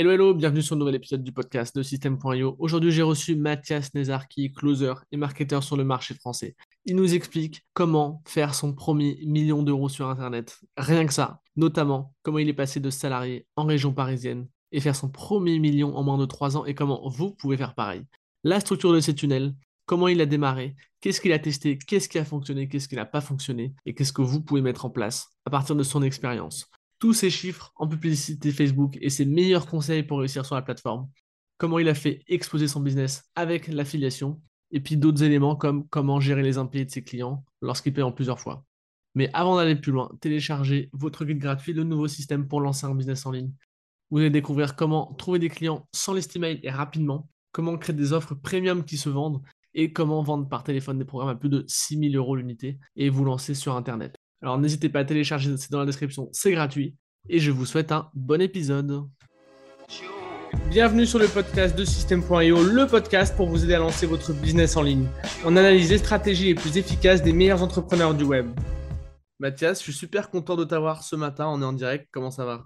Hello, hello, bienvenue sur le nouvel épisode du podcast de System.io. Aujourd'hui, j'ai reçu Mathias Nezarki, closer et marketeur sur le marché français. Il nous explique comment faire son premier million d'euros sur Internet. Rien que ça. Notamment, comment il est passé de salarié en région parisienne et faire son premier million en moins de 3 ans et comment vous pouvez faire pareil. La structure de ces tunnels, comment il a démarré, qu'est-ce qu'il a testé, qu'est-ce qui a fonctionné, qu'est-ce qui n'a pas fonctionné et qu'est-ce que vous pouvez mettre en place à partir de son expérience tous ses chiffres en publicité Facebook et ses meilleurs conseils pour réussir sur la plateforme, comment il a fait exploser son business avec l'affiliation, et puis d'autres éléments comme comment gérer les impayés de ses clients lorsqu'ils paient en plusieurs fois. Mais avant d'aller plus loin, téléchargez votre guide gratuit, le nouveau système pour lancer un business en ligne. Vous allez découvrir comment trouver des clients sans l'estimate et rapidement, comment créer des offres premium qui se vendent et comment vendre par téléphone des programmes à plus de 6000 euros l'unité et vous lancer sur Internet. Alors n'hésitez pas à télécharger, c'est dans la description, c'est gratuit. Et je vous souhaite un bon épisode. Bienvenue sur le podcast de System.io, le podcast pour vous aider à lancer votre business en ligne. On analyse les stratégies les plus efficaces des meilleurs entrepreneurs du web. Mathias, je suis super content de t'avoir ce matin. On est en direct. Comment ça va?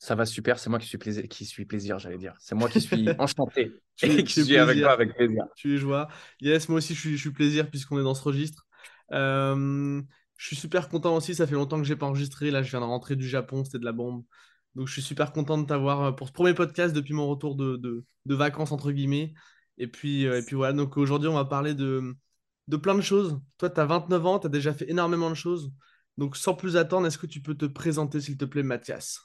Ça va super. C'est moi qui suis plaisir, qui suis plaisir, j'allais dire. C'est moi qui suis enchanté et qui suis avec toi avec plaisir. Tu es joie. Yes, moi aussi je suis, je suis plaisir puisqu'on est dans ce registre. Euh, je suis super content aussi, ça fait longtemps que j'ai pas enregistré. Là, je viens de rentrer du Japon, c'était de la bombe. Donc, je suis super content de t'avoir euh, pour ce premier podcast depuis mon retour de, de, vacances, entre guillemets. Et puis, euh, et puis voilà, donc aujourd'hui, on va parler de, de plein de choses. Toi, tu as 29 ans, tu as déjà fait énormément de choses. Donc, sans plus attendre, est-ce que tu peux te présenter, s'il te plaît, Mathias?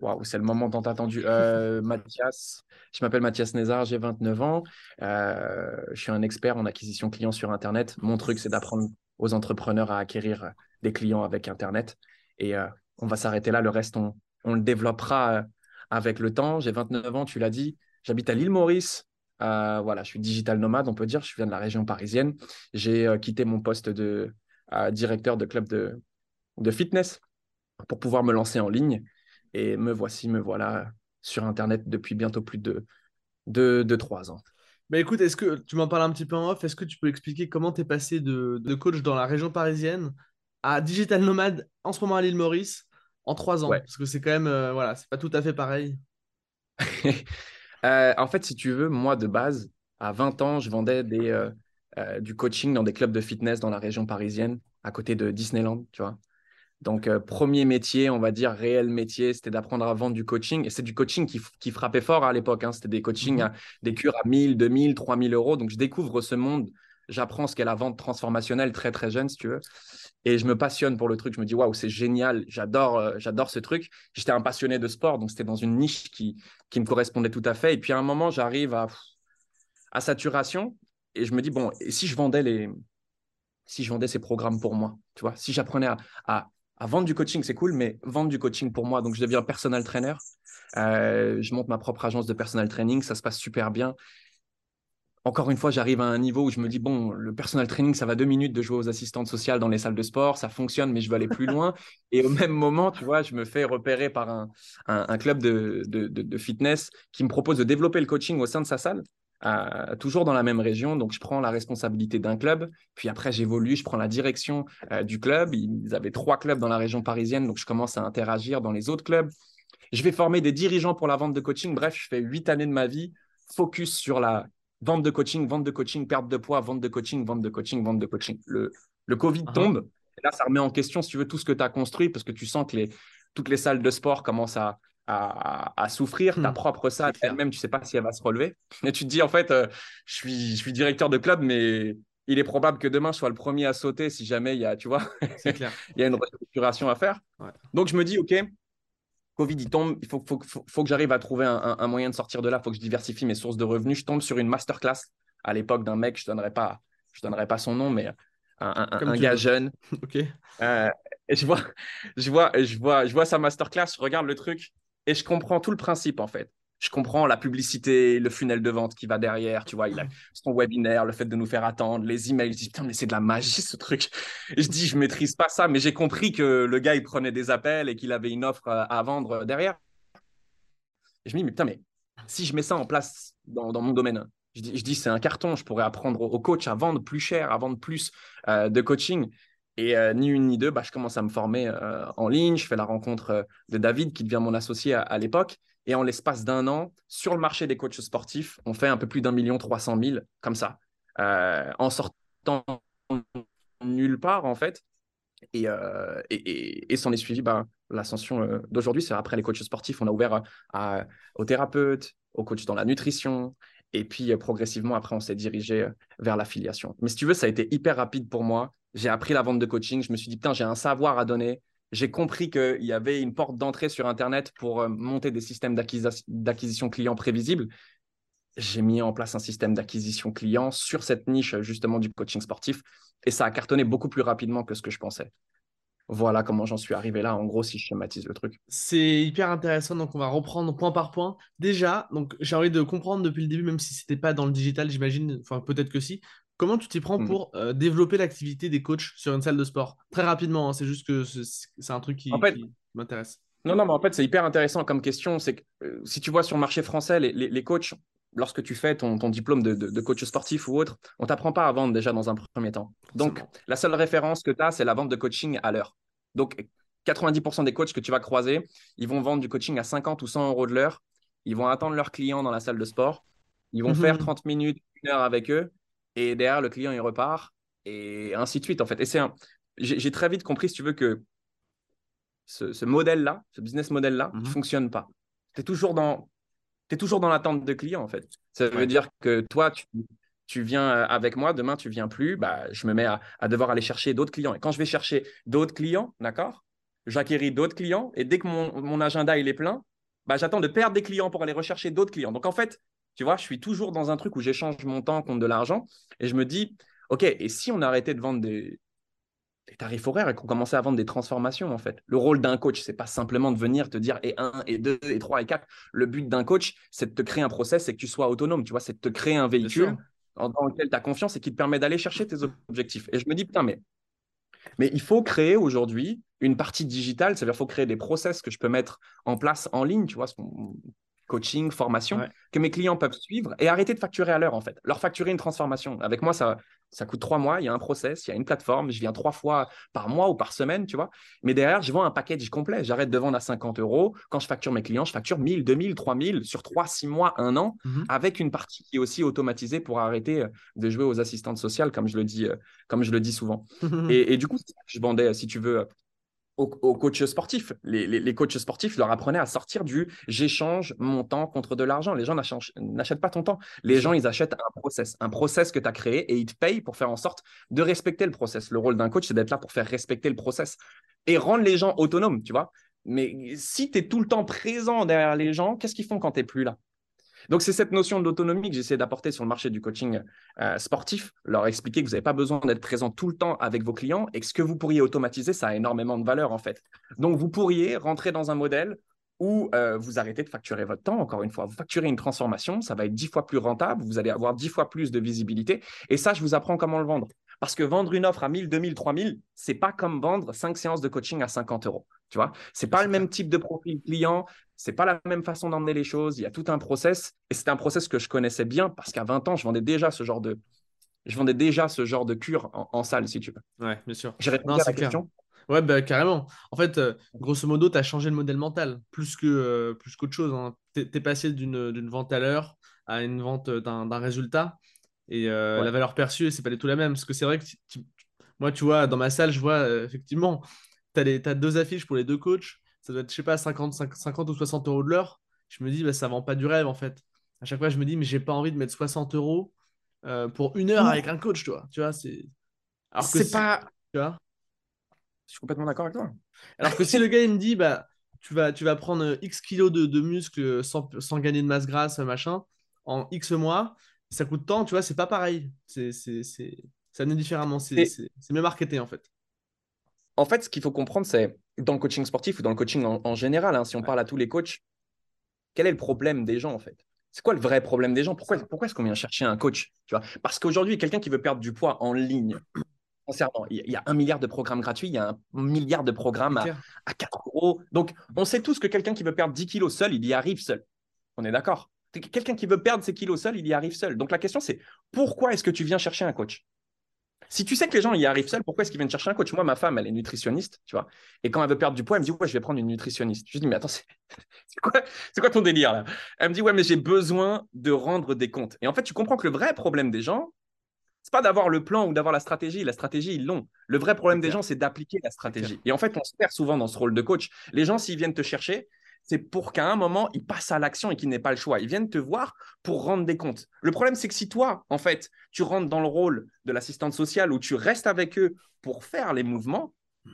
Waouh, c'est le moment tant attendu. Euh, Mathias, je m'appelle Mathias Nézard, j'ai 29 ans. je suis un expert en acquisition client sur Internet. Mon truc, c'est d'apprendre aux entrepreneurs à acquérir des clients avec Internet. Et euh, on va s'arrêter là. Le reste, on, le développera euh, avec le temps. J'ai 29 ans, tu l'as dit. J'habite à l'île Maurice. Euh, voilà, je suis digital nomade, on peut dire. Je viens de la région parisienne. J'ai quitté mon poste de directeur de club de, fitness pour pouvoir me lancer en ligne. Et me voici, me voilà sur Internet depuis bientôt plus de, de, de trois ans. Bah écoute, est-ce que tu m'en parles un petit peu en off Est-ce que tu peux expliquer comment tu es passé de, coach dans la région parisienne à digital nomade en ce moment à l'île Maurice en trois ans? Parce que c'est quand même, euh, voilà, c'est pas tout à fait pareil. Euh, en fait, si tu veux, moi de base, à 20 ans, je vendais des, euh, du coaching dans des clubs de fitness dans la région parisienne, à côté de Disneyland, tu vois. Donc, euh, premier métier, on va dire réel métier, c'était d'apprendre à vendre du coaching. Et c'est du coaching qui, frappait fort à l'époque. Hein. C'était des coachings, mhm. des cures à 1000, 2000, 3000 euros. Donc, je découvre ce monde. J'apprends ce qu'est la vente transformationnelle très, très jeune, si tu veux. Et je me passionne pour le truc. Je me dis, waouh, c'est génial. J'adore, euh, j'adore ce truc. J'étais un passionné de sport. Donc, c'était dans une niche qui, qui me correspondait tout à fait. Et puis, à un moment, j'arrive à, à saturation. Et je me dis, bon, et si je vendais les, si je vendais ces programmes pour moi, tu vois, si j'apprenais à, à vendre du coaching, c'est cool, mais vendre du coaching pour moi, donc je deviens personal trainer. Euh, je monte ma propre agence de personal training, ça se passe super bien. Encore une fois, j'arrive à un niveau où je me dis, bon, le personal training, ça va deux minutes de jouer aux assistantes sociales dans les salles de sport, ça fonctionne, mais je veux aller plus loin. Et au même moment, tu vois, je me fais repérer par un, un, club de, de, de, fitness qui me propose de développer le coaching au sein de sa salle toujours dans la même région. Donc, je prends la responsabilité d'un club. Puis après, j'évolue, je prends la direction euh, du club. Ils avaient trois clubs dans la région parisienne, donc je commence à interagir dans les autres clubs. Je vais former des dirigeants pour la vente de coaching. Bref, je fais huit années de ma vie focus sur la vente de coaching, vente de coaching, perte de poids, vente de coaching, vente de coaching, vente de coaching. Le, le Covid uh-huh. tombe. Et là, ça remet en question, si tu veux, tout ce que tu as construit parce que tu sens que les, toutes les salles de sport commencent à, à, souffrir. Ta hmm. propre salle, elle-même, tu sais pas si elle va se relever. Et tu te dis, en fait, euh, je, suis, je suis directeur de club, mais il est probable que demain, je sois le premier à sauter si jamais il y a, tu vois, clair. il y a une restructuration à faire. Donc, je me dis, OK, Covid, il tombe, il faut, faut, faut, que j'arrive à trouver un, moyen de sortir de là, il faut que je diversifie mes sources de revenus. Je tombe sur une masterclass à l'époque d'un mec, je ne donnerai, pas, je donnerai pas son nom, mais un, un gars jeune. OK. Euh, et je vois, je, vois, je, vois, je vois sa masterclass, je regarde le truc et je comprends tout le principe en fait. Je comprends la publicité, le funnel de vente qui va derrière, tu vois, il a son webinaire, le fait de nous faire attendre, les emails. Je dis, putain, mais c'est de la magie ce truc. Je dis, je maîtrise pas ça, mais j'ai compris que le gars, il prenait des appels et qu'il avait une offre à vendre derrière. Et je me dis, mais putain, mais si je mets ça en place dans, mon domaine, je dis, je dis c'est un carton, je pourrais apprendre au coach à vendre plus cher, à vendre plus euh, de coaching. Et euh, ni une ni deux, bah, je commence à me former euh, en ligne. Je fais la rencontre euh, de David, qui devient mon associé à, l'époque. Et en l'espace d'un an, sur le marché des coachs sportifs, on fait un peu plus d'un million trois cent mille comme ça, en sortant nulle part en fait. Et, euh, et, et, s'en est suivi ben, l'ascension d'aujourd'hui. C'est après les coachs sportifs, on a ouvert aux thérapeutes, aux coachs dans la nutrition. Et puis progressivement, après, on s'est dirigé vers l'affiliation. Mais si tu veux, ça a été hyper rapide pour moi. J'ai appris la vente de coaching. Je me suis dit, putain, j'ai un savoir à donner j'ai compris qu'il y avait une porte d'entrée sur Internet pour euh, monter des systèmes d'acquisition client prévisibles. J'ai mis en place un système d'acquisition client sur cette niche justement du coaching sportif et ça a cartonné beaucoup plus rapidement que ce que je pensais. Voilà comment j'en suis arrivé là, en gros, si je schématise le truc. C'est hyper intéressant, donc on va reprendre point par point. Déjà, j'ai envie de comprendre depuis le début, même si ce n'était pas dans le digital, j'imagine, enfin peut-être que si, Comment tu t'y prends mmh. pour euh, développer l'activité des coachs sur une salle de sport? Très rapidement, hein, c'est juste que c'est un truc qui, m'intéresse. Non, non, mais en fait, c'est hyper intéressant comme question. C'est que euh, si tu vois sur le marché français, les, coachs, lorsque tu fais ton, diplôme de, coach sportif ou autre, on ne t'apprend pas à vendre déjà dans un premier temps. Donc, la seule référence que tu as, c'est la vente de coaching à l'heure. Donc, 90% des coachs que tu vas croiser, ils vont vendre du coaching à 50 ou 100 euros de l'heure. Ils vont attendre leurs clients dans la salle de sport. Ils vont mmh faire 30 minutes, une heure avec eux et derrière, le client, il repart, et ainsi de suite, en fait. Et c'est J'ai très vite compris, si tu veux, que ce, modèle-là, ce business model-là, ne mmh fonctionne pas. Tu es toujours dans, es toujours dans l'attente de clients, en fait. Ça veut dire que toi, tu, tu viens avec moi, demain, tu viens plus, bah, je me mets à, devoir aller chercher d'autres clients. Et quand je vais chercher d'autres clients, d'accord, j'acquéris d'autres clients, et dès que mon, mon agenda il est plein, bah, j'attends de perdre des clients pour aller rechercher d'autres clients. Donc, en fait, tu vois, je suis toujours dans un truc où j'échange mon temps contre de l'argent et je me dis, OK, et si on arrêtait de vendre des, tarifs horaires et qu'on commençait à vendre des transformations, en fait? Le rôle d'un coach, c'est pas simplement de venir te dire et 1, et 2, et 3, et 4. Le but d'un coach, c'est de te créer un process c'est que tu sois autonome, tu vois, c'est de te créer un véhicule dans lequel tu as confiance et qui te permet d'aller chercher tes objectifs. Et je me dis, putain, mais, mais il faut créer aujourd'hui une partie digitale, c'est-à-dire qu'il faut créer des process que je peux mettre en place en ligne, tu vois, coaching, formation, que mes clients peuvent suivre et arrêter de facturer à l'heure, en fait. Leur facturer une transformation. Avec moi, ça, ça coûte trois mois, il y a un process, il y a une plateforme, je viens trois fois par mois ou par semaine, tu vois. Mais derrière, je vends un package complet. J'arrête de vendre à 50 euros. Quand je facture mes clients, je facture 1000, 2000, 3000 sur trois, six mois, un an, mmh avec une partie qui est aussi automatisée pour arrêter euh, de jouer aux assistantes sociales, comme je le dis, euh, comme je le dis souvent. et, et, du coup, je vendais, si tu veux, aux, coachs sportifs. Les, coachs sportifs leur apprenaient à sortir du j'échange mon temps contre de l'argent. Les gens n'achètent pas ton temps. Les gens, ils achètent un process, un process que tu as créé et ils te payent pour faire en sorte de respecter le process. Le rôle d'un coach, c'est d'être là pour faire respecter le process et rendre les gens autonomes, tu vois. Mais si tu es tout le temps présent derrière les gens, qu'est-ce qu'ils font quand tu n'es plus là? Donc, c'est cette notion d'autonomie que j'essaie d'apporter sur le marché du coaching euh, sportif, leur expliquer que vous n'avez pas besoin d'être présent tout le temps avec vos clients et que ce que vous pourriez automatiser, ça a énormément de valeur en fait. Donc, vous pourriez rentrer dans un modèle où euh, vous arrêtez de facturer votre temps, encore une fois. Vous facturez une transformation, ça va être dix fois plus rentable, vous allez avoir dix fois plus de visibilité. Et ça, je vous apprends comment le vendre. Parce que vendre une offre à 1000, 2000, 3000, c'est pas comme vendre cinq séances de coaching à 50 euros. Tu vois, c'est pas le même type de profil client, c'est pas la même façon d'emmener les choses. Il y a tout un process et c'est un process que je connaissais bien parce qu'à 20 ans, je vendais déjà ce genre de, je vendais déjà ce genre de cure en, salle, si tu veux. Ouais, bien sûr. J'ai répondu à la question. Ouais, bah, carrément. En fait, euh, grosso modo, tu as changé le modèle mental plus que euh, plus qu'autre chose. Hein. Tu es, passé d'une vente à l'heure à une vente d'un résultat. Et euh, la valeur perçue, c'est pas du tout la même. Parce que c'est vrai que moi, tu vois, dans ma salle, je vois effectivement, tu as, as, deux affiches pour les deux coachs ça doit être, je sais pas, 50, 50 ou 60 euros de l'heure. Je me dis, bah, ça vend pas du rêve en fait. À chaque fois, je me dis, mais j'ai pas envie de mettre 60 euros euh, pour une heure avec un coach, toi. Tu vois, c'est. Alors que c'est pas. Tu vois Je suis complètement d'accord avec toi. Alors que si le gars, il me dit, bah, tu vas, tu vas prendre X kilos de, de muscles sans, sans, gagner de masse grasse, machin, en X mois, ça coûte tant, tu vois, c'est pas pareil. C'est, c'est, ça n'est différemment. C'est, c'est mieux marketé en fait en fait, ce qu'il faut comprendre, c'est dans le coaching sportif ou dans le coaching en, général, hein, si on parle à tous les coachs, quel est le problème des gens en fait? C'est quoi le vrai problème des gens? Pourquoi, pourquoi est-ce qu'on vient chercher un coach tu vois? Parce qu'aujourd'hui, quelqu'un qui veut perdre du poids en ligne, il y a un milliard de programmes gratuits, il y a un milliard de programmes à, 4 euros. Donc, on sait tous que quelqu'un qui veut perdre 10 kilos seul, il y arrive seul. On est d'accord? Quelqu'un qui veut perdre ses kilos seul, il y arrive seul. Donc, la question, c'est pourquoi est-ce que tu viens chercher un coach? Si tu sais que les gens y arrivent seuls, pourquoi est-ce qu'ils viennent chercher un coach? Moi, ma femme, elle est nutritionniste, tu vois. Et quand elle veut perdre du poids, elle me dit Ouais, je vais prendre une nutritionniste. Je lui dis Mais attends, c'est quoi, quoi ton délire là? Elle me dit Ouais, mais j'ai besoin de rendre des comptes. Et en fait, tu comprends que le vrai problème des gens, c'est pas d'avoir le plan ou d'avoir la stratégie. La stratégie, ils l'ont. Le vrai problème des gens, c'est d'appliquer la stratégie. Et en fait, on se perd souvent dans ce rôle de coach. Les gens, s'ils viennent te chercher, c'est pour qu'à un moment, ils passent à l'action et qu'ils n'aient pas le choix. Ils viennent te voir pour rendre des comptes. Le problème, c'est que si toi, en fait, tu rentres dans le rôle de l'assistante sociale où tu restes avec eux pour faire les mouvements,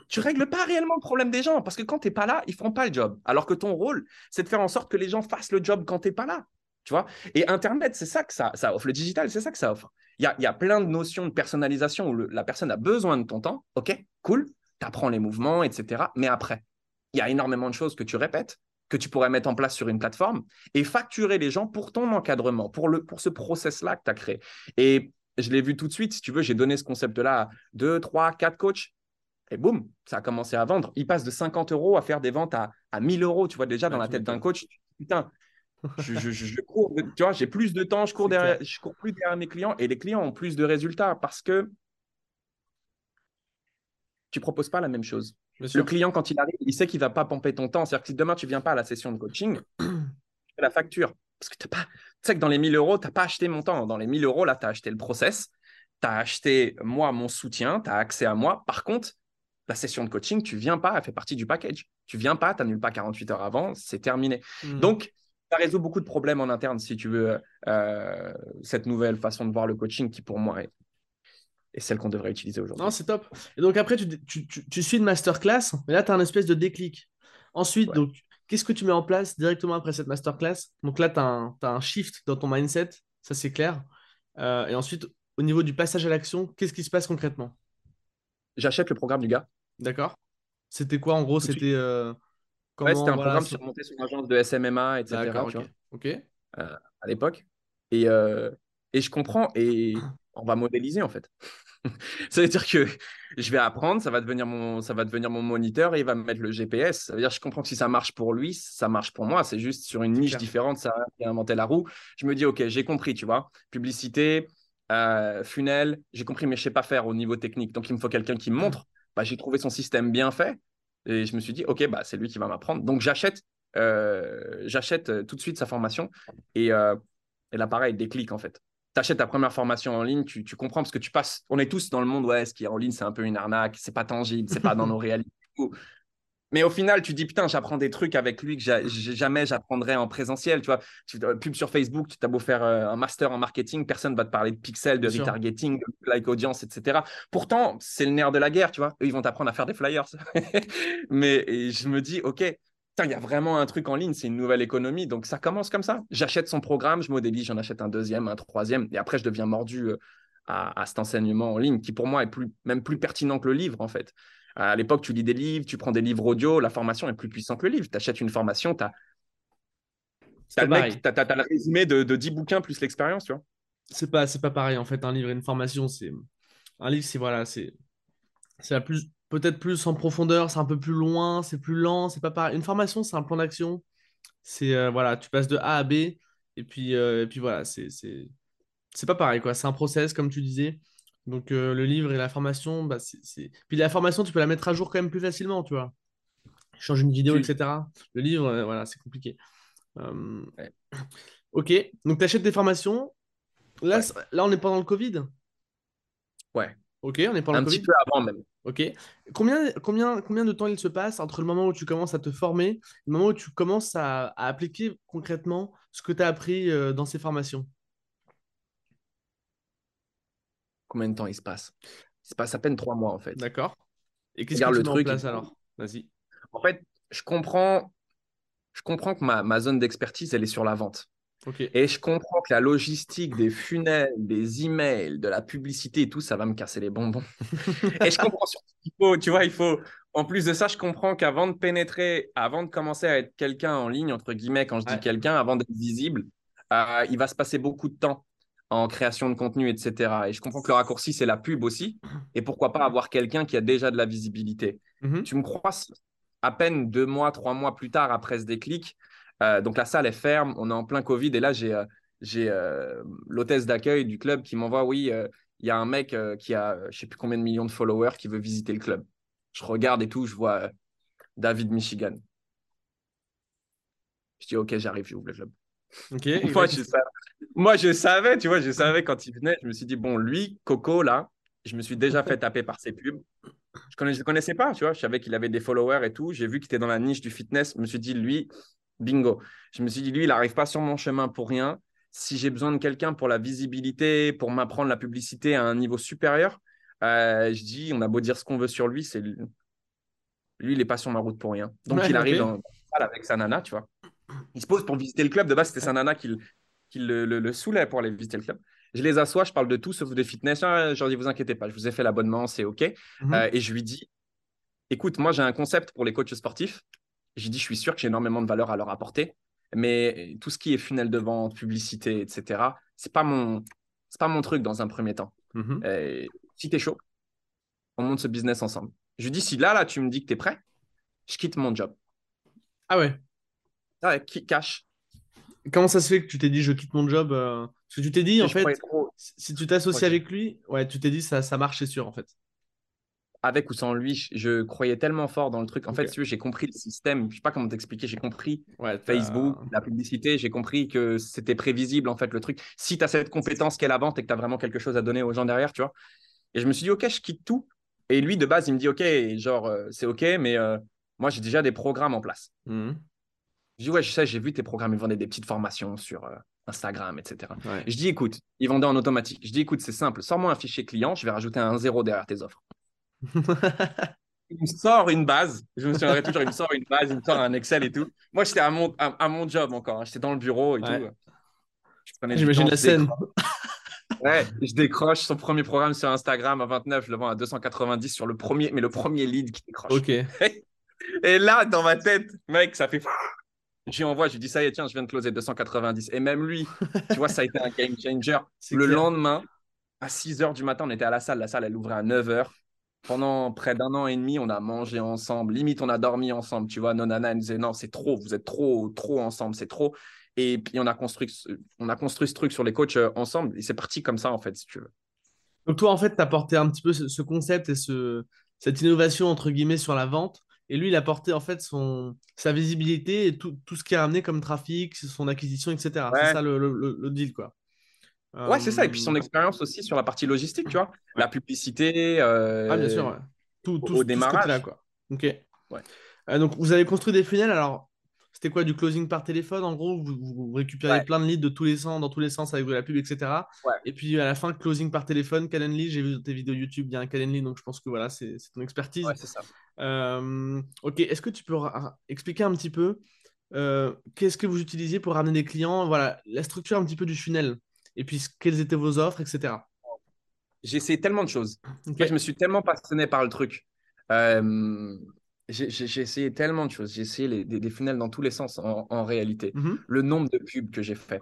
tu règles pas réellement le problème des gens parce que quand tu n'es pas là, ils feront pas le job. Alors que ton rôle, c'est de faire en sorte que les gens fassent le job quand tu n'es pas là. Tu vois? Et Internet, c'est ça que ça, ça, offre. Le digital, c'est ça que ça offre. Il y a, plein de notions de personnalisation où la personne a besoin de ton temps. OK, cool, tu apprends les mouvements, etc. Mais après, il y a énormément de choses que tu répètes que tu pourrais mettre en place sur une plateforme et facturer les gens pour ton encadrement, pour, le, pour ce process-là que tu as créé. Et je l'ai vu tout de suite, si tu veux, j'ai donné ce concept-là à 2, 3, 4 coachs. Et boum, ça a commencé à vendre. Ils passent de 50 euros à faire des ventes à, à 1000 euros. Tu vois, déjà, dans la tête d'un coach, putain, je, je, cours, tu vois, j'ai plus de temps, je cours, derrière, je cours plus derrière mes clients et les clients ont plus de résultats parce que tu proposes pas la même chose. Le client, quand il arrive, il sait qu'il va pas pomper ton temps. C'est-à-dire que si demain, tu viens pas à la session de coaching, tu fais la facture. Parce que tu pas... sais que dans les 1000 euros, tu n'as pas acheté mon temps. Dans les 1000 euros, là, tu as acheté le process, tu as acheté, moi, mon soutien, tu as accès à moi. Par contre, la session de coaching, tu viens pas, elle fait partie du package. Tu viens pas, tu n'annules pas 48 heures avant, c'est terminé. Hmm. Donc, ça résout beaucoup de problèmes en interne, si tu veux, euh, cette nouvelle façon de voir le coaching qui, pour moi, est et celle qu'on devrait utiliser aujourd'hui. Non, c'est top. Et donc après, tu, tu, suis une masterclass, mais là, tu as un espèce de déclic. Ensuite, donc, qu'est-ce que tu mets en place directement après cette masterclass? Donc là, tu as, un shift dans ton mindset, ça c'est clair. Euh, et ensuite, au niveau du passage à l'action, qu'est-ce qui se passe concrètement? J'achète le programme du gars. D'accord. C'était quoi en gros? C'était euh, c'était un programme sur monter son agence de SMMA, etc. D'accord, ok. Euh, à l'époque. Et, et je comprends, et on va modéliser en fait. ça veut dire que je vais apprendre, ça va devenir mon, ça va devenir mon moniteur et il va me mettre le GPS. Ça veut dire que je comprends que si ça marche pour lui, ça marche pour moi. C'est juste sur une niche différente, ça a inventé la roue. Je me dis, OK, j'ai compris, tu vois. Publicité, euh, funnel, j'ai compris, mais je ne sais pas faire au niveau technique. Donc, il me faut quelqu'un qui me montre. Bah, j'ai trouvé son système bien fait et je me suis dit, OK, bah, c'est lui qui va m'apprendre. Donc, j'achète euh, j'achète euh, tout de suite sa formation et, euh, et là, pareil, déclic en fait achètes ta première formation en ligne, tu, comprends parce que tu passes. On est tous dans le monde, ouais, ce qui est en ligne, c'est un peu une arnaque, c'est pas tangible, c'est pas dans nos réalités. Mais au final, tu dis, putain, j'apprends des trucs avec lui que jamais j'apprendrais en présentiel. Tu vois, tu, pub sur Facebook, tu as beau faire euh, un master en marketing, personne ne va te parler de pixels, de retargeting, de like audience, etc. Pourtant, c'est le nerf de la guerre, tu vois. Eux, ils vont t'apprendre à faire des flyers. Mais je me dis, OK, il y a vraiment un truc en ligne, c'est une nouvelle économie. Donc, ça commence comme ça. J'achète son programme, je modélise, j'en achète un deuxième, un troisième. Et après, je deviens mordu euh, à, cet enseignement en ligne qui, pour moi, est plus, même plus pertinent que le livre, en fait. À l'époque, tu lis des livres, tu prends des livres audio, la formation est plus puissante que le livre. Tu achètes une formation, tu as, as, le résumé de, de 10 bouquins plus l'expérience, tu vois. C'est pas, pas pareil, en fait, un livre et une formation. c'est Un livre, c'est voilà, c'est la plus peut-être plus en profondeur, c'est un peu plus loin, c'est plus lent, c'est pas pareil. Une formation, c'est un plan d'action. C'est euh, voilà, tu passes de A à B et puis euh, et puis voilà, c'est c'est pas pareil quoi, c'est un process comme tu disais. Donc euh, le livre et la formation, bah, c'est puis la formation, tu peux la mettre à jour quand même plus facilement, tu vois. Change une vidéo, etc. Le livre, voilà, c'est compliqué. Ok, donc tu achètes des formations. Là, là, on est pendant le Covid? Ouais. Ok, on est pendant le Covid. Un petit peu avant même. Ok. Combien, combien, combien de temps il se passe entre le moment où tu commences à te former et le moment où tu commences à, appliquer concrètement ce que tu as appris euh, dans ces formations? Combien de temps il se passe? Il se passe à peine trois mois en fait. D'accord. Et qu'est-ce que tu le mets truc, en place alors? Vas-y. En fait, je comprends, je comprends que ma, ma zone d'expertise, elle est sur la vente. Et je comprends que la logistique des funnels, des emails, de la publicité et tout, ça va me casser les bonbons. et je comprends surtout qu'il faut, tu vois, il faut. En plus de ça, je comprends qu'avant de pénétrer, avant de commencer à être quelqu'un en ligne, entre guillemets, quand je dis quelqu'un, avant d'être visible, euh, il va se passer beaucoup de temps en création de contenu, etc. Et je comprends que le raccourci, c'est la pub aussi. Et pourquoi pas avoir quelqu'un qui a déjà de la visibilité. Mm-hmm. Tu me crois à peine deux mois, trois mois plus tard, après ce déclic, euh, donc la salle est ferme, on est en plein Covid et là j'ai euh, j'ai euh, l'hôtesse d'accueil du club qui m'envoie oui il y a un mec qui a je sais plus combien de millions de followers qui veut visiter le club. Je regarde et tout, je vois David Michigan. Je dis ok, j'arrive, j'ouvre le club. Moi je, savais, moi, je savais, tu vois, je savais quand il venait, je me suis dit, bon, lui, Coco, là, je me suis déjà fait taper par ses pubs. Je ne le connaissais pas, tu vois, je savais qu'il avait des followers et tout. J'ai vu qu'il était dans la niche du fitness. Je me suis dit, lui, bingo. Je me suis dit, lui, il n'arrive pas sur mon chemin pour rien. Si j'ai besoin de quelqu'un pour la visibilité, pour m'apprendre la publicité à un niveau supérieur, euh, je dis, on a beau dire ce qu'on veut sur lui, c'est lui, il n'est pas sur ma route pour rien. Donc, Ouais, il arrive dans, avec sa nana, tu vois. Il se pose pour visiter le club. De base, c'était sa nana qui, le- qui le, le, le saoulait pour aller visiter le club. Je les assois, je parle de tout sauf de fitness. Ah, je leur dis, vous inquiétez pas, je vous ai fait l'abonnement, c'est OK. Mhm. Euh, et je lui dis, écoute, moi, j'ai un concept pour les coachs sportifs. J'ai dit, je suis sûr que j'ai énormément de valeur à leur apporter. Mais tout ce qui est funnel de vente, publicité, etc., c'est pas mon, c'est pas mon truc dans un premier temps. Mhm. Euh, si tu es chaud, on monte ce business ensemble. Je lui dis, si là, là, tu me dis que tu es prêt, je quitte mon job. Ah ouais. Ah qui cash. Comment ça se fait que tu t'es dit je quitte mon job euh, Parce que tu t'es dit en fait, trop- si tu t'associes avec lui, ouais, tu t'es dit ça, ça marche, c'est sûr en fait. Avec ou sans lui, je, croyais tellement fort dans le truc. En Ok. fait, j'ai compris le système. Je sais pas comment t'expliquer. J'ai compris Ouais, Facebook, la publicité. J'ai compris que c'était prévisible, en fait, le truc. Si tu as cette compétence qu'est la vente et que tu as vraiment quelque chose à donner aux gens derrière, tu vois. Et je me suis dit, OK, je quitte tout. Et lui, de base, il me dit, OK, genre, euh, c'est OK, mais euh, moi, j'ai déjà des programmes en place. Mhm. Je dis, ouais, je sais, j'ai vu tes programmes. Ils vendaient des petites formations sur euh, Instagram, etc. Ouais. Je dis, écoute, ils vendaient en automatique. Je dis, écoute, c'est simple. Sors-moi un fichier client. Je vais rajouter un zéro derrière tes offres. Il me sort une base. Je me souviendrai toujours, il me sort une base, il me sort un Excel et tout. Moi, j'étais à mon, à, à mon job encore. hein. J'étais dans le bureau et Ouais. tout. J'imagine la scène. Ouais, je décroche son premier programme sur Instagram à 29, je le vends à 290 sur le premier, mais le premier lead qui décroche. Ok. Et là, dans ma tête, mec, ça fait. Je lui envoie, je lui dis, ça y est, tiens, je viens de closer 290. Et même lui, tu vois, ça a été un game changer. Le clair. lendemain, à 6 h du matin, on était à la salle. La salle, elle ouvrait à 9 h. Pendant près d'un an et demi, on a mangé ensemble. Limite, on a dormi ensemble. Tu vois, Nonana, elle nous disait, non, c'est trop, vous êtes trop, trop ensemble, c'est trop. Et puis, on a construit, ce- on a construit ce truc sur les coachs euh, ensemble. Et c'est parti comme ça, en fait, si tu veux. Donc toi en fait, tu as porté un petit peu ce, ce concept et ce, cette innovation entre guillemets sur la vente. Et lui, il a porté en fait son, sa visibilité et tout, tout ce qui a ramené comme trafic, son acquisition, etc. C'est ça le, le- le- le deal quoi. Ouais, c'est ça. Et puis, son Euh, expérience aussi sur la partie logistique, tu vois. La publicité. euh, Ah, bien sûr, ouais. Tout, au- tout, au tout ce démarrage. quoi. Ok. Ouais. Euh, donc, vous avez construit des funnels. Alors, c'était quoi du closing par téléphone En gros, vous, vous récupérez plein de leads de tous les sens, dans tous les sens avec de la pub, etc. Ouais. Et puis à la fin, closing par téléphone, Calendly. J'ai vu dans tes vidéos YouTube, il y a un Calendly, donc je pense que voilà, c'est ton expertise. Ouais, c'est ça. Euh, ok, est-ce que tu peux expliquer un petit peu qu'est-ce que vous utilisiez pour ramener des clients? Voilà, la structure un petit peu du funnel. Et puis, quelles étaient vos offres, etc. J'ai essayé tellement de choses. Moi, je me suis tellement passionné par le truc. Euh, j'ai essayé tellement de choses. J'ai essayé les- des, des funnels dans tous les sens en, en réalité. Mhm. Le nombre de pubs que j'ai fait.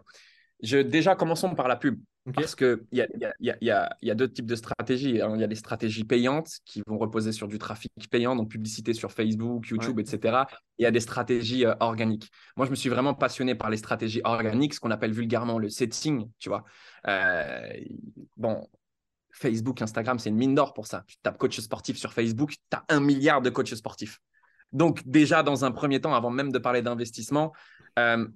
Je, déjà, commençons par la pub. Ok. Parce qu'il y a, y, a, il y, a, il y, a, il y a deux types de stratégies. Il y a les stratégies payantes qui vont reposer sur du trafic payant, donc publicité sur Facebook, YouTube, etc. Et il y a des stratégies euh, organiques. Moi, je me suis vraiment passionné par les stratégies organiques, ce qu'on appelle vulgairement le setting, tu vois. Euh, bon, Facebook, Instagram, c'est une mine d'or pour ça. Tu tapes coach sportif sur Facebook, tu as un milliard de coachs sportifs. Donc, déjà, dans un premier temps, avant même de parler d'investissement, euh,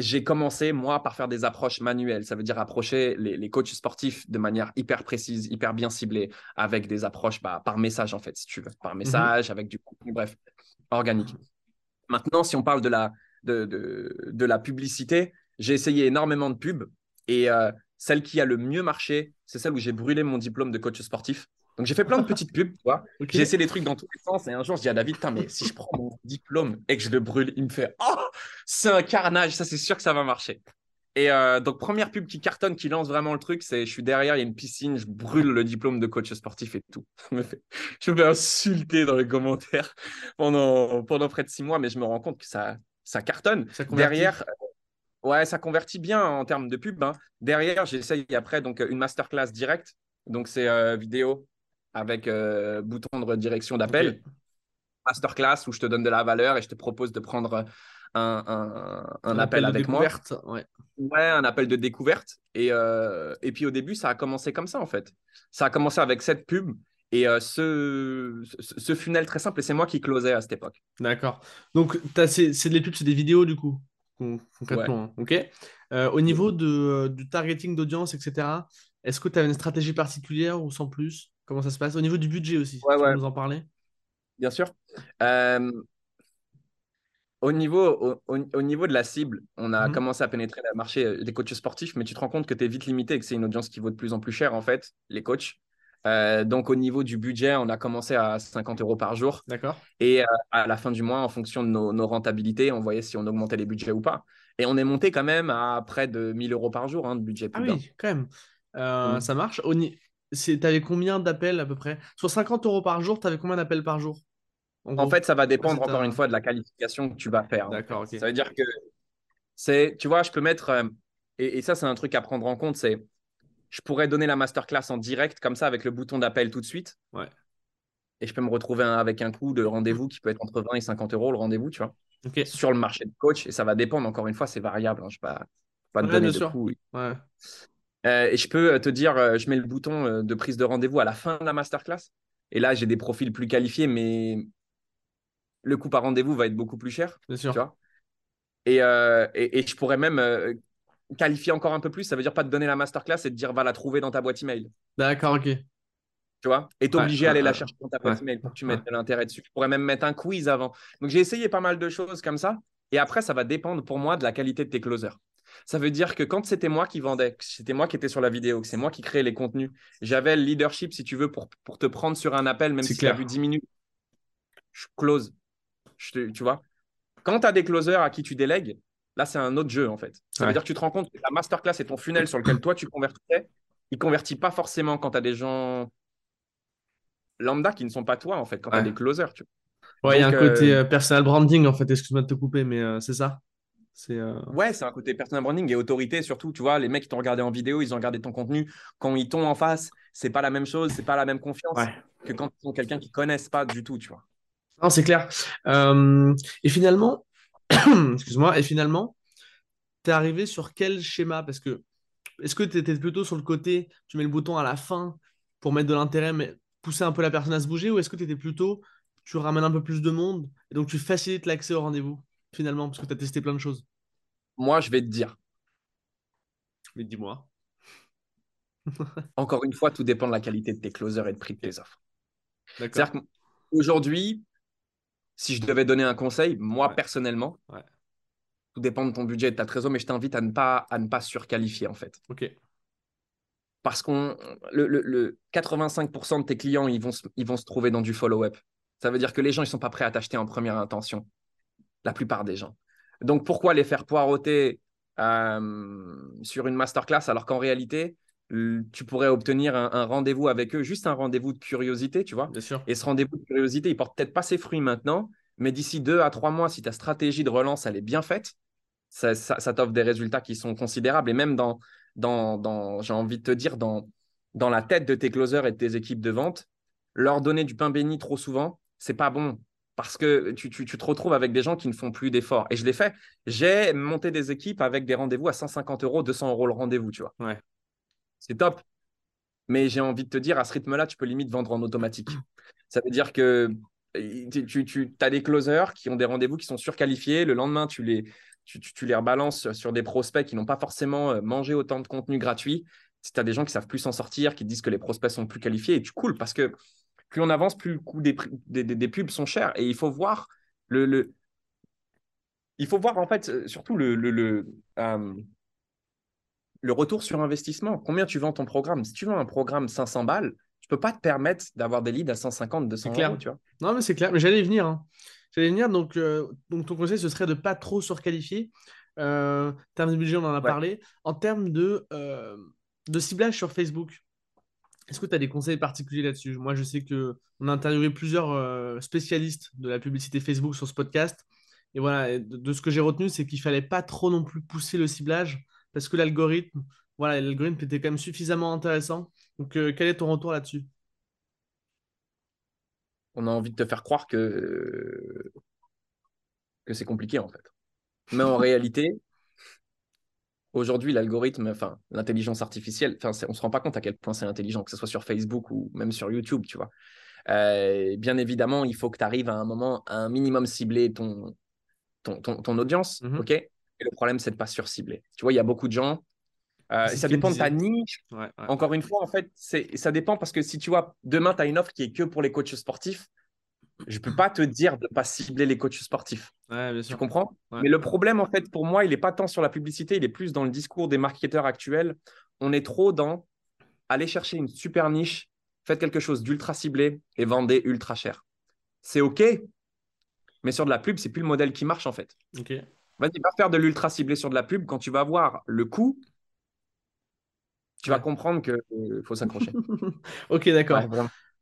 j'ai commencé, moi, par faire des approches manuelles. Ça veut dire approcher les, les coachs sportifs de manière hyper précise, hyper bien ciblée, avec des approches bah, par message, en fait, si tu veux. Par message, avec du contenu, bref, organique. Maintenant, si on parle de la, de, de, de la publicité, j'ai essayé énormément de pubs et euh, celle qui a le mieux marché, c'est celle où j'ai brûlé mon diplôme de coach sportif. Donc, j'ai fait plein de petites pubs, tu vois. J'ai essayé des trucs dans tous les sens. Et un jour, je dis à David, mais si je prends mon diplôme et que je le brûle, il me fait Oh, c'est un carnage. Ça, c'est sûr que ça va marcher. Et euh, donc, première pub qui cartonne, qui lance vraiment le truc, c'est je suis derrière, il y a une piscine, je brûle le diplôme de coach sportif et tout. Je me fais, je me fais insulter dans les commentaires pendant, pendant près de six mois, mais je me rends compte que ça, ça cartonne. Ça. Derrière, euh, ouais, ça convertit bien en termes de pub. hein. Derrière, j'essaye après donc une masterclass directe. Donc, c'est euh, vidéo avec euh, bouton de redirection d'appel. Masterclass où je te donne de la valeur et je te propose de prendre un, un, un Un appel avec moi. découverte, ouais. Ouais, un appel de découverte. Et, euh, et puis au début, ça a commencé comme ça, en fait. Ça a commencé avec cette pub et euh, ce, ce, ce funnel très simple. Et c'est moi qui closais à cette époque. D'accord. Donc, c'est des pubs, c'est des vidéos du coup, con- concrètement. hein. Ok. Euh, au niveau de, du targeting d'audience, etc., est-ce que tu as une stratégie particulière ou sans plus? Comment ça se passe? Au niveau du budget aussi, Ouais, tu peux ouais, nous en parler? bien sûr. Euh, au niveau, au, au- au niveau de la cible, on a Mhm. commencé à pénétrer le marché euh, des coachs sportifs, mais tu te rends compte que tu es vite limité et que c'est une audience qui vaut de plus en plus cher, en fait, les coachs. Euh, donc, au niveau du budget, on a commencé à 50 euros par jour. D'accord. Et euh, à la fin du mois, en fonction de nos, nos rentabilités, on voyait si on augmentait les budgets ou pas. Et on est monté quand même à près de 1000 euros par jour hein, de budget Ah oui, quand même. Euh, Mm. ça marche. Au ni- T'avais combien d'appels à peu près? Sur 50 euros par jour, t'avais combien d'appels par jour? En fait, ça va dépendre encore une un- fois de la qualification que tu vas faire. D'accord. Ça veut dire que c'est, tu vois, je peux mettre, euh, et, et ça, c'est un truc à prendre en compte, c'est, je pourrais donner la masterclass en direct comme ça avec le bouton d'appel tout de suite. Ouais. Et je peux me retrouver un- avec un coût de rendez-vous qui peut être entre 20 et 50 euros le rendez-vous, tu vois, sur le marché de coach. Et ça va dépendre, encore une fois, c'est variable. hein, je ne vais pas, pas te donner de coût. Ouais. Euh, et je peux te dire, euh, je mets le bouton euh, de prise de rendez-vous à la fin de la masterclass. Et là, j'ai des profils plus qualifiés, mais le coût par rendez-vous va être beaucoup plus cher. Bien Tu sûr. vois et, euh, et, et je pourrais même euh, qualifier encore un peu plus. Ça veut dire pas te donner la masterclass et te dire va la trouver dans ta boîte email. D'accord, ok. Tu vois? Et Ouais, t'obliger à ouais, aller la ouais, chercher dans ta ouais, boîte email pour que tu mettes de l'intérêt dessus. Je pourrais même mettre un quiz avant. Donc j'ai essayé pas mal de choses comme ça. Et après, ça va dépendre pour moi de la qualité de tes closers. Ça veut dire que quand c'était moi qui vendais, que c'était moi qui étais sur la vidéo, que c'est moi qui créais les contenus, j'avais le leadership, si tu veux, pour, pour te prendre sur un appel, même si tu as vu 10 minutes. Je close. Je te- tu vois? Quand tu as des closers à qui tu délègues, là, c'est un autre jeu, en fait. Ça Ouais. veut dire que tu te rends compte que ta masterclass et ton funnel sur lequel toi, tu convertissais, il ne convertit pas forcément quand tu as des gens lambda qui ne sont pas toi, en fait, quand tu as des closers. Tu vois. Ouais, il y a un côté euh, euh, personal branding en fait, excuse-moi de te couper, mais euh, c'est ça? C'est euh, Ouais, c'est un côté personal branding et autorité surtout. Tu vois, les mecs qui t'ont regardé en vidéo, ils ont regardé ton contenu. Quand ils t'ont en face, c'est pas la même chose, c'est pas la même confiance ouais. que quand ils sont quelqu'un qui connaissent pas du tout, tu vois. Non, c'est clair. Euh, et finalement, excuse-moi, et finalement, t'es arrivé sur quel schéma? Parce que est-ce que tu étais plutôt sur le côté, tu mets le bouton à la fin pour mettre de l'intérêt, mais pousser un peu la personne à se bouger, ou est-ce que tu étais plutôt, tu ramènes un peu plus de monde et donc tu facilites l'accès au rendez-vous? Finalement, parce que tu as testé plein de choses? Moi, je vais te dire, Mais dis-moi. encore une fois, tout dépend de la qualité de tes closers et de prix de tes offres. C'est-à-dire qu'aujourd'hui, si je devais donner un conseil, moi Ouais. personnellement, Ouais. tout dépend de ton budget et de ta trésor, mais je t'invite à ne pas à ne pas surqualifier en fait. Ok. Parce qu'on le, le- le 85% de tes clients, ils vont, se, ils vont se trouver dans du follow-up. Ça veut dire que les gens, ils sont pas prêts à t'acheter en première intention. La plupart des gens. Donc pourquoi les faire poireauter euh, sur une masterclass alors qu'en réalité, tu pourrais obtenir un, un rendez-vous avec eux, juste un rendez-vous de curiosité, tu vois? Bien sûr. Et ce rendez-vous de curiosité, il porte peut-être pas ses fruits maintenant, mais d'ici deux à trois mois, si ta stratégie de relance, elle est bien faite, ça, ça- ça t'offre des résultats qui sont considérables. Et même dans, dans, dans j'ai envie de te dire, dans, dans la tête de tes closers et de tes équipes de vente, leur donner du pain béni trop souvent, c'est pas bon. Parce que tu, tu- tu te retrouves avec des gens qui ne font plus d'efforts. Et je l'ai fait. J'ai monté des équipes avec des rendez-vous à 150 euros, 200 euros le rendez-vous, tu vois. Ouais. C'est top. Mais j'ai envie de te dire, à ce rythme-là, tu peux limite vendre en automatique. Ça veut dire que euh, tu, as des closers qui ont des rendez-vous qui sont surqualifiés. Le lendemain, tu les, tu, les rebalances sur des prospects qui n'ont pas forcément euh, mangé autant de contenu gratuit. Si tu as des gens qui savent plus s'en sortir, qui disent que les prospects sont plus qualifiés, et tu coules parce que plus on avance, plus le coût des, des, des- des pubs sont chers. Et il faut voir le, le- il faut voir en fait euh, surtout le, le, le, euh, le retour sur investissement. Combien tu vends ton programme? Si tu vends un programme 500 balles, tu peux pas te permettre d'avoir des leads à 150, 200 C'est clair. euros, tu vois. Non, mais c'est clair. Mais j'allais y venir. hein. J'allais venir. Donc, euh, donc, ton conseil, ce serait de pas trop surqualifier. Euh, en termes de budget, on en a Ouais. parlé. En termes de, de ciblage sur Facebook, est-ce que tu as des conseils particuliers là-dessus? Moi, je sais que on a interviewé plusieurs euh, spécialistes de la publicité Facebook sur ce podcast. Et voilà, de, ce que j'ai retenu, c'est qu'il fallait pas trop non plus pousser le ciblage parce que l'algorithme, voilà, l'algorithme était quand même suffisamment intéressant. Donc, euh, quel est ton retour là-dessus? On a envie de te faire croire que, que c'est compliqué en fait. Mais en réalité, aujourd'hui, l'algorithme, enfin, l'intelligence artificielle, enfin, on ne se rend pas compte à quel point c'est intelligent, que ce soit sur Facebook ou même sur YouTube, tu vois. Euh, bien évidemment, il faut que tu arrives à un moment à un minimum cibler ton, ton, ton, audience, Mhm. ok? Et le problème, c'est de pas surcibler. Tu vois, il y a beaucoup de gens. euh, ça dépend de ta niche. Ouais, ouais. Encore une fois, en fait, ça dépend parce que si tu vois, demain, tu as une offre qui est que pour les coachs sportifs, je peux pas te dire de pas cibler les coachs sportifs. Ouais, bien Tu comprends? Ouais. Mais le problème, en fait, pour moi, il n'est pas tant sur la publicité, il est plus dans le discours des marketeurs actuels. On est trop dans aller chercher une super niche, faites quelque chose d'ultra ciblé et vendez ultra cher. C'est OK, mais sur de la pub, c'est plus le modèle qui marche, en fait. Vas-y, va faire de l'ultra ciblé sur de la pub. Quand tu vas voir le coût, tu vas comprendre qu'il faut s'accrocher. Ok, d'accord.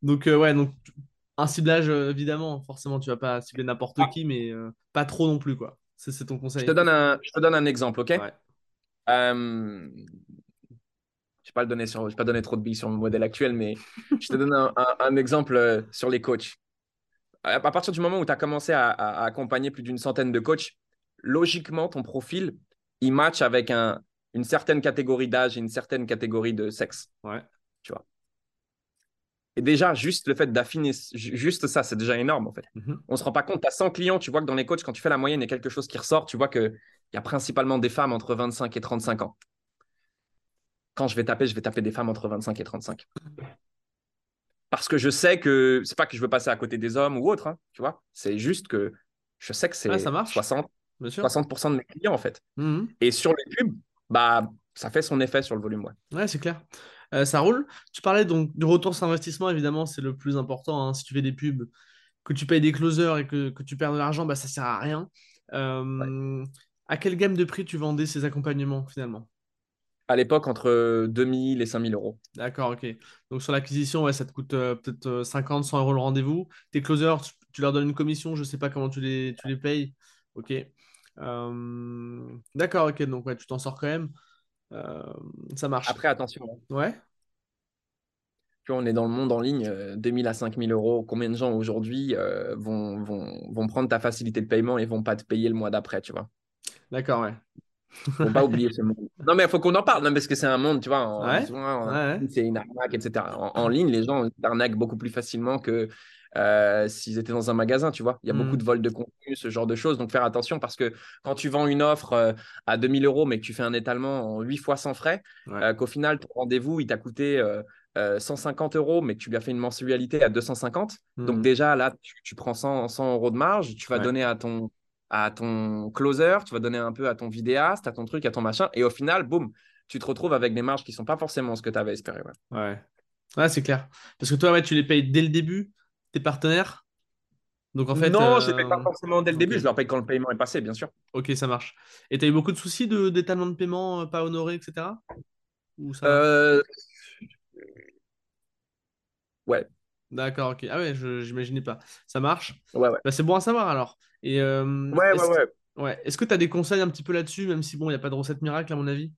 Donc, euh, ouais, donc un ciblage, euh, évidemment, forcément, tu vas pas cibler n'importe Ah. qui, mais euh, pas trop non plus, quoi. C'est c'est ton Je conseil. te donne un, je te donne un exemple, OK? Ouais. Euh, je ne vais pas donner sur, je vais pas donner trop de billes sur le modèle actuel, mais je te donne un, un- un exemple sur les coachs. À à partir du moment où tu as commencé à accompagner plus d'une centaine de coachs, logiquement, ton profil, il match avec un, une certaine catégorie d'âge et une certaine catégorie de sexe. Ouais. Tu vois? Et déjà, juste le fait d'affiner, ju- juste ça, c'est déjà énorme en fait. Mhm. On ne se rend pas compte, tu as 100 clients, tu vois que dans les coachs, quand tu fais la moyenne, il y a quelque chose qui ressort, tu vois qu'il y a principalement des femmes entre 25 et 35 ans. Quand je vais taper, je vais taper des femmes entre 25 et 35. Parce que je sais que c'est pas que je veux passer à côté des hommes ou autre, hein, tu vois. C'est juste que je sais que c'est Ouais, ça marche. 60, Bien sûr. 60% de mes clients en fait. Mhm. Et sur les pubs, bah, ça fait son effet sur le volume. Ouais. Ouais, c'est clair. Euh, ça roule. Tu parlais donc du retour sur investissement, évidemment, c'est le plus important. hein. Si tu fais des pubs, que tu payes des closers et que, que tu perds de l'argent, bah, ça sert à rien. Euh, À quelle gamme de prix tu vendais ces accompagnements finalement? À l'époque, entre 2000 et 5000 euros. D'accord, ok. Donc sur l'acquisition, ouais, ça te coûte euh, peut-être euh, 50, 100 euros le rendez-vous. Tes closers, tu, tu leur donnes une commission, je sais pas comment tu les, tu les payes. Ok. D'accord, ok. Donc ouais, tu t'en sors quand même. Ça marche. Après, attention, hein. Ouais. On est dans le monde en ligne, euh, 2000 à 5000 euros. Combien de gens aujourd'hui euh, vont, vont, vont prendre ta facilité de paiement et vont pas te payer le mois d'après, tu vois? D'accord, ouais. Faut pas oublier ce monde. Non, mais il faut qu'on en parle, non, parce que c'est un monde, tu vois, en- Ouais, souvent, en- ouais, ouais. c'est une arnaque, etc. En, en ligne, les gens arnaquent beaucoup plus facilement que euh, s'ils étaient dans un magasin, tu vois. Il y a Mhm. beaucoup de vols de contenu, ce genre de choses. Donc, faire attention parce que quand tu vends une offre euh, à 2000 euros, mais que tu fais un étalement en 8 fois sans frais, euh, qu'au final, ton rendez-vous, il t'a coûté euh, euh, 150 euros, mais que tu lui as fait une mensualité à 250. Donc, Mhm. déjà, là, tu, tu prends 100, 100 euros de marge, tu vas Ouais. donner à ton, à ton closer, tu vas donner un peu à ton vidéaste, à ton truc, à ton machin. Et au final, boum, tu te retrouves avec des marges qui sont pas forcément ce que tu avais espéré. ouais. Ouais. Ouais, c'est clair. Parce que toi, ouais, tu les payes dès le début, tes partenaires? Donc en fait. non, je ne euh, les paye pas forcément dès le début, je leur paye quand le paiement est passé, bien sûr. Ok, ça marche. Et t'as eu beaucoup de soucis de d'étalement de paiement euh, pas honoré, etc. Ou ça va? Euh, Ouais, D'accord, ok. Ah ouais, je j'imaginais pas. Ça marche? ouais, ouais. Bah, c'est bon à savoir alors. Et euh, Ouais, est-ce ouais, que- ouais. ouais. Est-ce que tu as des conseils un petit peu là-dessus, même si bon, il n'y a pas de recette miracle à mon avis?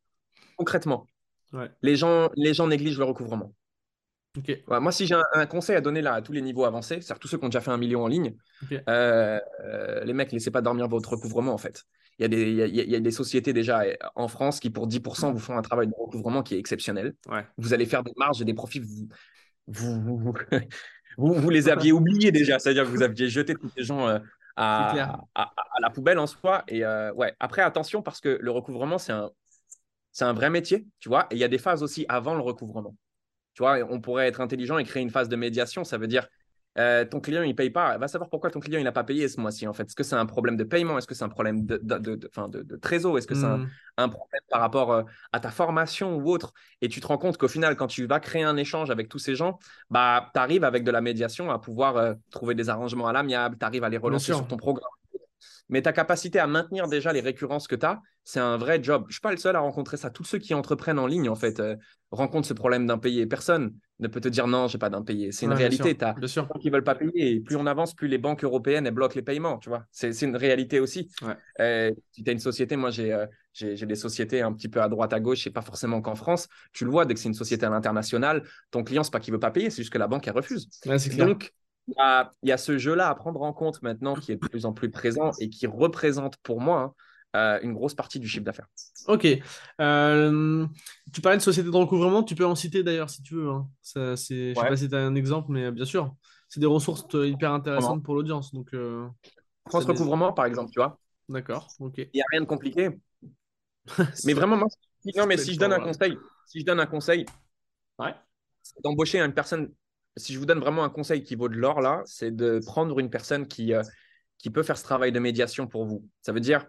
Concrètement, Ouais. les gens, les gens négligent le recouvrement. Ok. Ouais, moi, si j'ai un, un conseil à donner là à tous les niveaux avancés, c'est-à-dire tous ceux qui ont déjà fait un million en ligne, euh, euh, les mecs, laissez pas dormir votre recouvrement en fait. Il y, a des, il, y a, il y a des sociétés déjà en France qui, pour 10%, vous font un travail de recouvrement qui est exceptionnel. Ouais. Vous allez faire des marges et des profits. Vous, vous, vous, vous, vous les aviez oubliés déjà. C'est-à-dire que vous aviez jeté tous ces gens euh, à la poubelle en soi. Et euh, ouais, après, attention parce que le recouvrement, c'est un, c'est un vrai métier, tu vois. Et il y a des phases aussi avant le recouvrement. Tu vois, on pourrait être intelligent et créer une phase de médiation. Ça veut dire, euh, ton client, il ne paye pas. Va savoir pourquoi ton client, il n'a pas payé ce mois-ci, en fait. Est-ce que c'est un problème de paiement? Est-ce que c'est un problème de, de, de, de, enfin, de, de trésor? Est-ce que c'est un, Hmm. un problème par rapport euh, à ta formation ou autre? Et tu te rends compte qu'au final, quand tu vas créer un échange avec tous ces gens, bah, tu arrives avec de la médiation à pouvoir euh, trouver des arrangements à l'amiable, tu arrives à les relancer sur ton programme. Mais ta capacité à maintenir déjà les récurrences que tu as, c'est un vrai job. Je ne suis pas le seul à rencontrer ça. Tous ceux qui entreprennent en ligne, en fait, rencontrent ce problème d'impayé. Personne ne peut te dire non, j'ai pas d'impayé. C'est une Ouais, réalité. Tu as Bien sûr. qui veulent pas payer. Et plus on avance, plus les banques européennes elles bloquent les paiements. Tu vois, c'est une réalité aussi. Ouais. Euh, si tu as une société, moi j'ai euh, j'ai des sociétés un petit peu à droite à gauche, et pas forcément qu'en France. Tu le vois dès que c'est une société à l'international, ton client c'est pas qu'il veut pas payer, c'est juste que la banque elle refuse. Ouais. Donc il y a, il y a ce jeu-là à prendre en compte maintenant qui est de plus en plus présent et qui représente pour moi euh, une grosse partie du chiffre d'affaires. Ok. Euh, tu parlais de société de recouvrement, tu peux en citer d'ailleurs si tu veux. Hein. Ça, c'est, je sais pas si tu as un exemple, mais bien sûr, c'est des ressources hyper intéressantes pour l'audience. Donc, France Recouvrement, par exemple, tu vois. D'accord, ok. Il n'y a rien de compliqué. mais vraiment, moi, non, mais si je donne un conseil, si je donne un conseil, ouais. d'embaucher une personne si je vous donne vraiment un conseil qui vaut de l'or là, c'est de prendre une personne qui, euh, qui peut faire ce travail de médiation pour vous. Ça veut dire,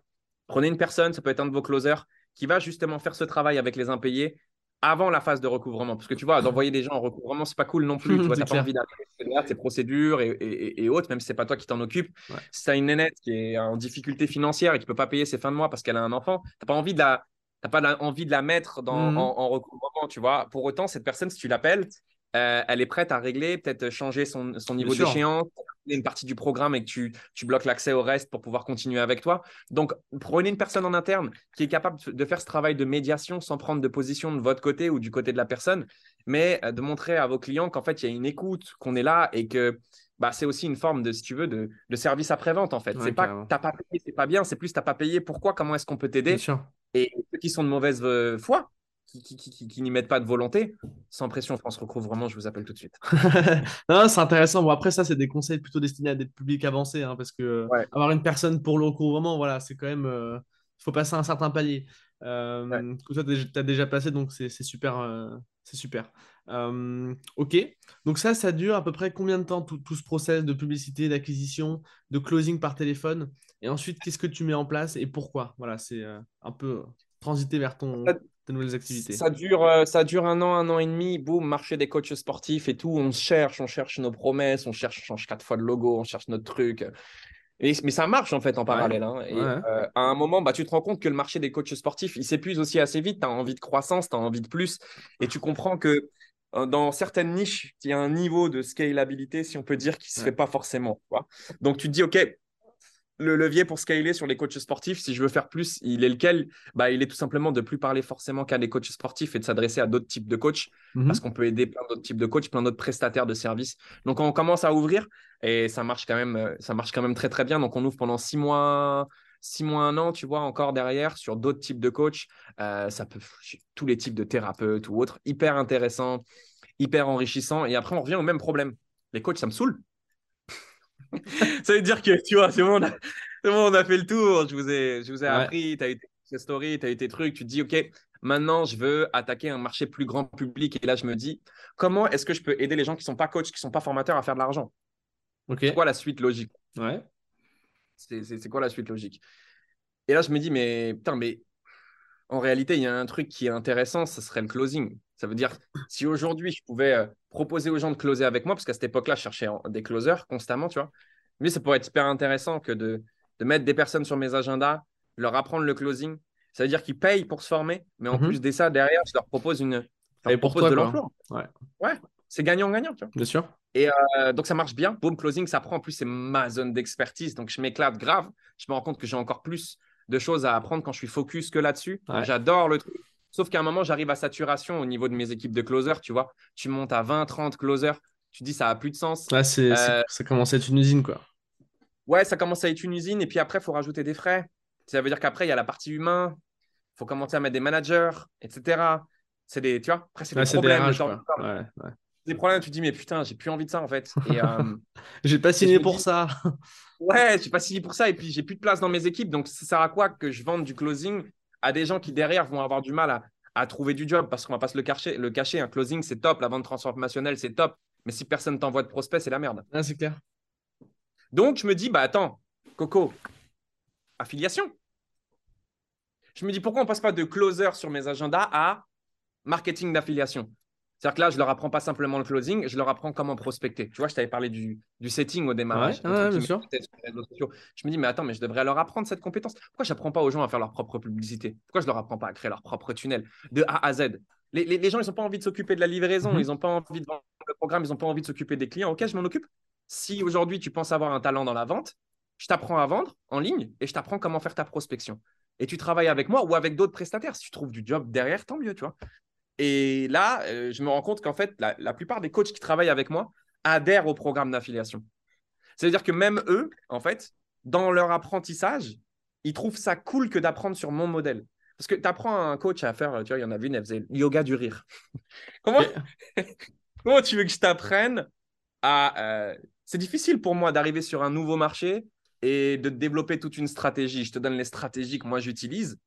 prenez une personne, ça peut être un de vos closers, qui va justement faire ce travail avec les impayés avant la phase de recouvrement. Parce que tu vois, d'envoyer des gens en recouvrement, c'est pas cool non plus. tu vois, pas envie d'aller ces procédures et, et, et, autres, même si c'est pas toi qui t'en occupe. Si tu as une nénette qui est en difficulté financière et qui peut pas payer ses fins de mois parce qu'elle a un enfant, tu pas envie de la. pas envie de la mettre dans, mmh en, en, recouvrement, tu vois. Pour autant, cette personne, si tu l'appelles, euh, elle est prête à régler, peut-être changer son, niveau d'échéance, une partie du programme et que tu, tu bloques l'accès au reste pour pouvoir continuer avec toi. Donc, prenez une personne en interne qui est capable de faire ce travail de médiation sans prendre de position de votre côté ou du côté de la personne, mais euh, de montrer à vos clients qu'en fait, il y a une écoute, qu'on est là et que bah, c'est aussi une forme de, si tu veux, de, service après-vente en fait. c'est pas que t'as pas payé, c'est pas bien, c'est plus t'as pas payé, pourquoi, comment est-ce qu'on peut t'aider? Et ceux qui sont de mauvaise euh, foi, qui, n'y mettent pas de volonté, sans pression, France Recouvrement, je vous appelle tout de suite. non, c'est intéressant. Bon, après, ça, c'est des conseils plutôt destinés à des publics avancés, hein, parce que avoir une personne pour le recouvrement, voilà, c'est quand même. Il euh, faut passer un certain palier. Euh, toi, tu as déjà passé, donc c'est super. Euh, c'est super. ok. Donc, ça, ça dure à peu près combien de temps, tout, tout ce process de publicité, d'acquisition, de closing par téléphone? Et ensuite, qu'est-ce que tu mets en place et pourquoi? Voilà, c'est un peu transiter vers ton nouvelles activités ça dure, euh, ça dure un an, un an et demi, boum, marché des coachs sportifs et tout. On cherche, on cherche nos promesses, on cherche, on change quatre fois de logo, on cherche notre truc. Et, mais ça marche en fait en parallèle. Hein. Et euh, à un moment, bah, tu te rends compte que le marché des coachs sportifs, il s'épuise aussi assez vite. Tu as envie de croissance, tu as envie de plus. Et tu comprends que euh, dans certaines niches, il y a un niveau de scalabilité, si on peut dire, qui ne se fait pas forcément. Donc tu te dis, OK, le levier pour scaler sur les coachs sportifs, si je veux faire plus, il est lequel? Bah, Il est tout simplement de plus parler forcément qu'à des coachs sportifs et de s'adresser à d'autres types de coachs mhm. parce qu'on peut aider plein d'autres types de coachs, plein d'autres prestataires de services. Donc, on commence à ouvrir et ça marche quand même, euh, ça marche quand même très, très bien. Donc, on ouvre pendant six mois, six mois, un an, tu vois, encore derrière sur d'autres types de coachs. Euh, ça peut, tous les types de thérapeutes ou autres, hyper intéressant, hyper enrichissant. Et après, on revient au même problème. Les coachs, ça me saoule. ça veut dire que, tu vois, c'est bon, on a, fait le tour. Je vous ai, je vous ai appris, tu as eu tes stories, tu as eu tes trucs. Tu te dis, OK, maintenant, je veux attaquer un marché plus grand public. Et là, je me dis, comment est-ce que je peux aider les gens qui ne sont pas coachs, qui ne sont pas formateurs à faire de l'argent? Ok. C'est quoi la suite logique? Ouais. C'est quoi la suite logique? Et là, je me dis, mais putain, mais en réalité, il y a un truc qui est intéressant, ce serait le closing. Ça veut dire, si aujourd'hui, je pouvais euh, proposer aux gens de closer avec moi, parce qu'à cette époque-là, je cherchais des closers constamment, tu vois. Mais ça pourrait être hyper intéressant que de, de mettre des personnes sur mes agendas, leur apprendre le closing. Ça veut dire qu'ils payent pour se former, mais en mhm. plus de ça, derrière, je leur propose une. Et pour de l'emploi. Ouais. ouais c'est gagnant-gagnant, tu vois. Bien sûr. Et euh, donc, ça marche bien. Boom, closing, ça prend. En plus, c'est ma zone d'expertise. Donc, je m'éclate grave. Je me rends compte que j'ai encore plus de choses à apprendre quand je suis focus que là-dessus. J'adore le truc. Sauf qu'à un moment, j'arrive à saturation au niveau de mes équipes de closers, tu vois. Tu montes à 20, 30 closers, tu dis ça a plus de sens. Ouais, c'est, euh, ça commence à être une usine, quoi. Ouais, ça commence à être une usine, et puis après, il faut rajouter des frais. Ça veut dire qu'après, il y a la partie humain, il faut commencer à mettre des managers, etc. C'est des, tu vois, après, c'est des problèmes. Des, ouais. Des problèmes, tu te dis, mais putain, j'ai plus envie de ça, en fait. Et, euh, j'ai pas signé pour ça. ouais, j'ai pas signé pour ça, et puis j'ai plus de place dans mes équipes, donc ça sert à quoi que je vende du closing à des gens qui derrière vont avoir du mal à, trouver du job? Parce qu'on va pas se le cacher. Le cacher, un closing, c'est top, la vente transformationnelle, c'est top. Mais si personne t'envoie de prospect, c'est la merde. Ah, c'est clair. Donc, je me dis, bah attends, Coco, affiliation. Je me dis, pourquoi on passe pas de closer sur mes agendas à marketing d'affiliation? C'est-à-dire que là, je leur apprends pas simplement le closing, je leur apprends comment prospecter. Tu vois, je t'avais parlé du, du, setting au démarrage. bien sûr. Je me dis, mais attends, mais je devrais leur apprendre cette compétence. Pourquoi je n'apprends pas aux gens à faire leur propre publicité? Pourquoi je leur apprends pas à créer leur propre tunnel de A à Z? Les, les, gens, ils n'ont pas envie de s'occuper de la livraison, mhm. ils n'ont pas envie de vendre le programme, ils n'ont pas envie de s'occuper des clients. Ok, je m'en occupe. Si aujourd'hui, tu penses avoir un talent dans la vente, je t'apprends à vendre en ligne et je t'apprends comment faire ta prospection. Et tu travailles avec moi ou avec d'autres prestataires. Si tu trouves du job derrière, tant mieux, tu vois. Et là, euh, je me rends compte qu'en fait, la, plupart des coachs qui travaillent avec moi adhèrent au programme d'affiliation. C'est-à-dire que même eux, en fait, dans leur apprentissage, ils trouvent ça cool que d'apprendre sur mon modèle. Parce que tu apprends un coach à faire, tu vois, il y en a vu une, elle faisait yoga du rire. comment, comment tu veux que je t'apprenne à. Euh, c'est difficile pour moi d'arriver sur un nouveau marché et de développer toute une stratégie. Je te donne les stratégies que moi j'utilise,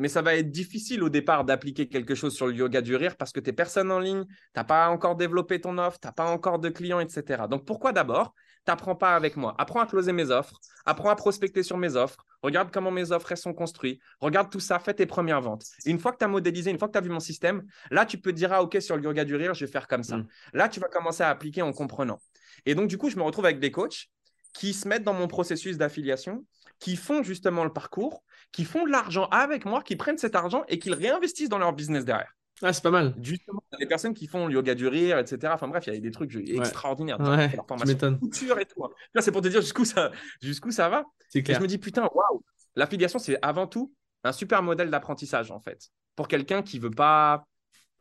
mais ça va être difficile au départ d'appliquer quelque chose sur le yoga du rire parce que tu n'es personne en ligne, tu n'as pas encore développé ton offre, tu n'as pas encore de clients, etc. Donc pourquoi d'abord T'apprends pas avec moi? Apprends à closer mes offres, apprends à prospecter sur mes offres, regarde comment mes offres sont construites, regarde tout ça, fais tes premières ventes. une fois que tu as modélisé, une fois que tu as vu mon système, là tu peux te dire ah OK sur le yoga du rire, je vais faire comme ça. Mm. Là tu vas commencer à appliquer en comprenant. Et donc du coup, je me retrouve avec des coachs qui se mettent dans mon processus d'affiliation, qui font justement le parcours, qui font de l'argent avec moi, qui prennent cet argent et qui le réinvestissent dans leur business derrière. Ah, c'est pas mal. Justement, il y a des personnes qui font le yoga du rire, etc. Enfin bref, il y a des trucs extraordinaires. Ouais, leur formation couture et tout. Hein. Là, c'est pour te dire jusqu'où ça, jusqu'où ça va. C'est clair. Et je me dis, putain, waouh, l'affiliation, c'est avant tout un super modèle d'apprentissage, en fait. Pour quelqu'un qui veut pas.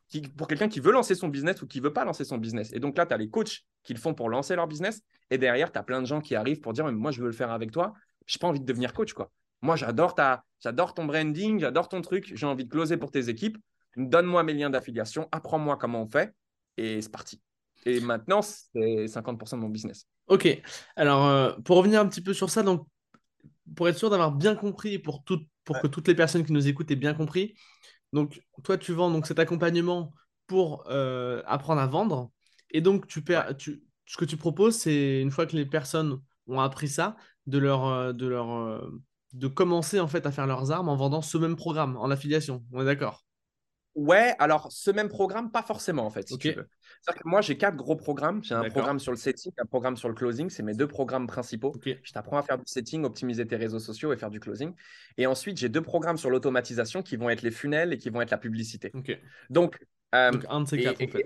Qui, pour quelqu'un qui veut lancer son business ou qui veut pas lancer son business. Et donc là, tu as les coachs qui le font pour lancer leur business. Et derrière, tu as plein de gens qui arrivent pour dire, moi, je veux le faire avec toi. Je n'ai pas envie de devenir coach, quoi. Moi, j'adore ta, j'adore ton branding, j'adore ton truc. J'ai envie de closer pour tes équipes donne-moi mes liens d'affiliation, apprends-moi comment on fait, et c'est parti. Et maintenant, c'est 50% de mon business. Ok. Alors, euh, pour revenir un petit peu sur ça, donc, pour être sûr d'avoir bien compris, pour, tout, pour que toutes les personnes qui nous écoutent aient bien compris, donc, toi, tu vends donc, cet accompagnement pour euh, apprendre à vendre. Et donc, tu, tu, ce que tu proposes, c'est une fois que les personnes ont appris ça, de leur, euh, de leur, de commencer en fait à faire leurs armes en vendant ce même programme en affiliation. On est d'accord? Ouais, alors ce même programme, pas forcément en fait, si tu veux. Que moi, j'ai quatre gros programmes. J'ai un programme sur le setting, un programme sur le closing. C'est mes deux programmes principaux. Je t'apprends à faire du setting, optimiser tes réseaux sociaux et faire du closing. Et ensuite, j'ai deux programmes sur l'automatisation qui vont être les funnels et qui vont être la publicité. Donc, euh, Donc, un de ces quatre, en fait.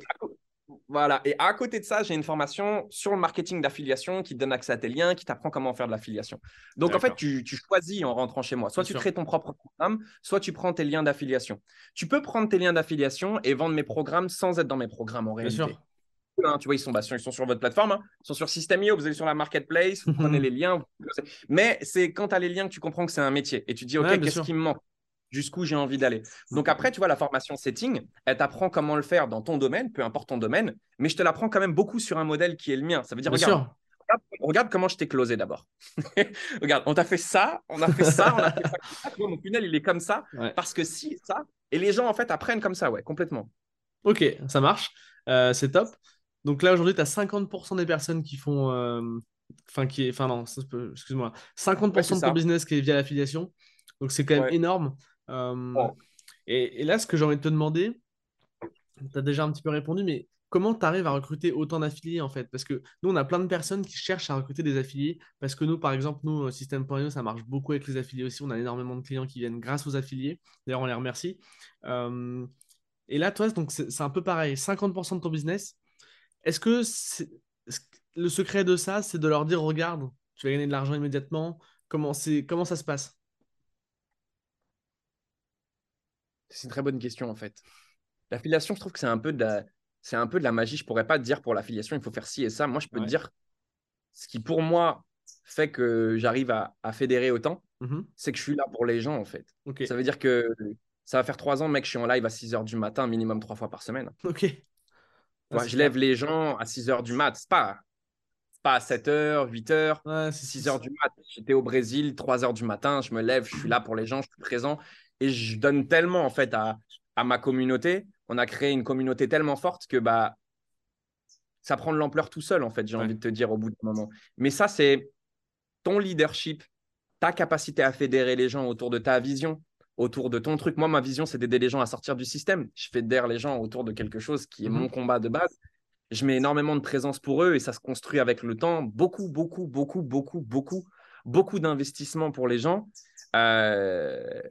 Voilà. Et à côté de ça, j'ai une formation sur le marketing d'affiliation qui te donne accès à tes liens, qui t'apprend comment faire de l'affiliation. Donc, en fait, tu, choisis en rentrant chez moi. Soit tu crées ton propre programme, soit tu prends tes liens d'affiliation. Tu peux prendre tes liens d'affiliation et vendre mes programmes sans être dans mes programmes en réalité. Bien sûr. Hein, tu vois, ils sont, bah, ils sont sur votre plateforme, hein. ils sont sur System.io, vous allez sur la marketplace, vous prenez les liens. Mais c'est quand tu as les liens que tu comprends que c'est un métier et tu dis, OK, qu'est-ce qui me manque? Jusqu'où j'ai envie d'aller. Donc après, tu vois, la formation setting, elle t'apprend comment le faire dans ton domaine, peu importe ton domaine, mais je te l'apprends quand même beaucoup sur un modèle qui est le mien. Ça veut dire, regarde, regarde, comment je t'ai closé d'abord. regarde, on t'a fait ça, on a fait ça, on a fait ça. mon tunnel, il est comme ça, parce que si, ça, et les gens, en fait, apprennent comme ça, ouais, complètement. Ok, ça marche, euh, c'est top. Donc là, aujourd'hui, tu as 50% des personnes qui font... Euh, enfin, qui est... enfin non, excuse-moi. 50% de ton business qui est via l'affiliation. Donc c'est quand même énorme. Euh, et, là, ce que j'ai envie de te demander, tu as déjà un petit peu répondu, mais comment tu arrives à recruter autant d'affiliés en fait? Parce que nous, on a plein de personnes qui cherchent à recruter des affiliés. Parce que nous, par exemple, nous, System.io, ça marche beaucoup avec les affiliés aussi. On a énormément de clients qui viennent grâce aux affiliés. D'ailleurs, on les remercie. Euh, et là, toi, donc c'est un peu pareil. 50% de ton business. Est-ce que le secret de ça, c'est de leur dire regarde, tu vas gagner de l'argent immédiatement Comment, comment ça se passe? C'est une très bonne question en fait. L'affiliation, je trouve que c'est un peu de la, c'est un peu de la magie. Je pourrais pas te dire pour l'affiliation, il faut faire ci et ça. Moi, je peux te dire ce qui pour moi fait que j'arrive à, fédérer autant, mmh c'est que je suis là pour les gens en fait. Ça veut dire que ça va faire trois ans, mec, je suis en live à 6 h du matin, minimum trois fois par semaine. Ok. Ah, je lève les gens à 6 h du mat. C'est pas, pas à 7 h, 8 h, 6 h du mat. J'étais au Brésil, 3 h du matin, je me lève, je suis là pour les gens, je suis présent et je donne tellement en fait à, ma communauté. On a créé une communauté tellement forte que bah ça prend de l'ampleur tout seul en fait. J'ai envie de te dire au bout d'un moment. Mais ça c'est ton leadership, ta capacité à fédérer les gens autour de ta vision, autour de ton truc. Moi, ma vision, c'est d'aider les gens à sortir du système. Je fédère les gens autour de quelque chose qui est mhm. mon combat de base. Je mets énormément de présence pour eux et ça se construit avec le temps. Beaucoup, beaucoup, beaucoup, beaucoup, beaucoup, beaucoup d'investissements pour les gens. Euh,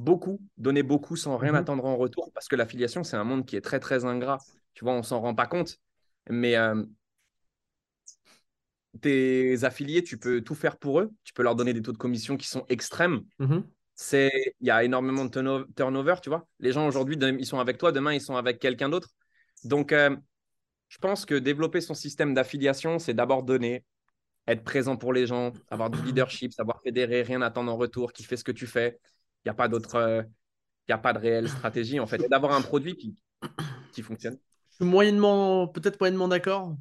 beaucoup, donner beaucoup sans rien mhm. attendre en retour, parce que l'affiliation, c'est un monde qui est très, très ingrat. Tu vois, on s'en rend pas compte. Mais euh, tes affiliés, tu peux tout faire pour eux. Tu peux leur donner des taux de commission qui sont extrêmes. Mhm. C'est, il y a énormément de turnover, tu vois. Les gens aujourd'hui, ils sont avec toi, demain, ils sont avec quelqu'un d'autre. Donc, euh, je pense que développer son système d'affiliation, c'est d'abord donner, être présent pour les gens, avoir du leadership, savoir fédérer, rien attendre en retour, qui fait ce que tu fais. Il n'y a pas d'autre, euh, il a pas de réelle stratégie en fait. D'avoir un produit qui, qui fonctionne. Je suis moyennement, peut-être moyennement d'accord.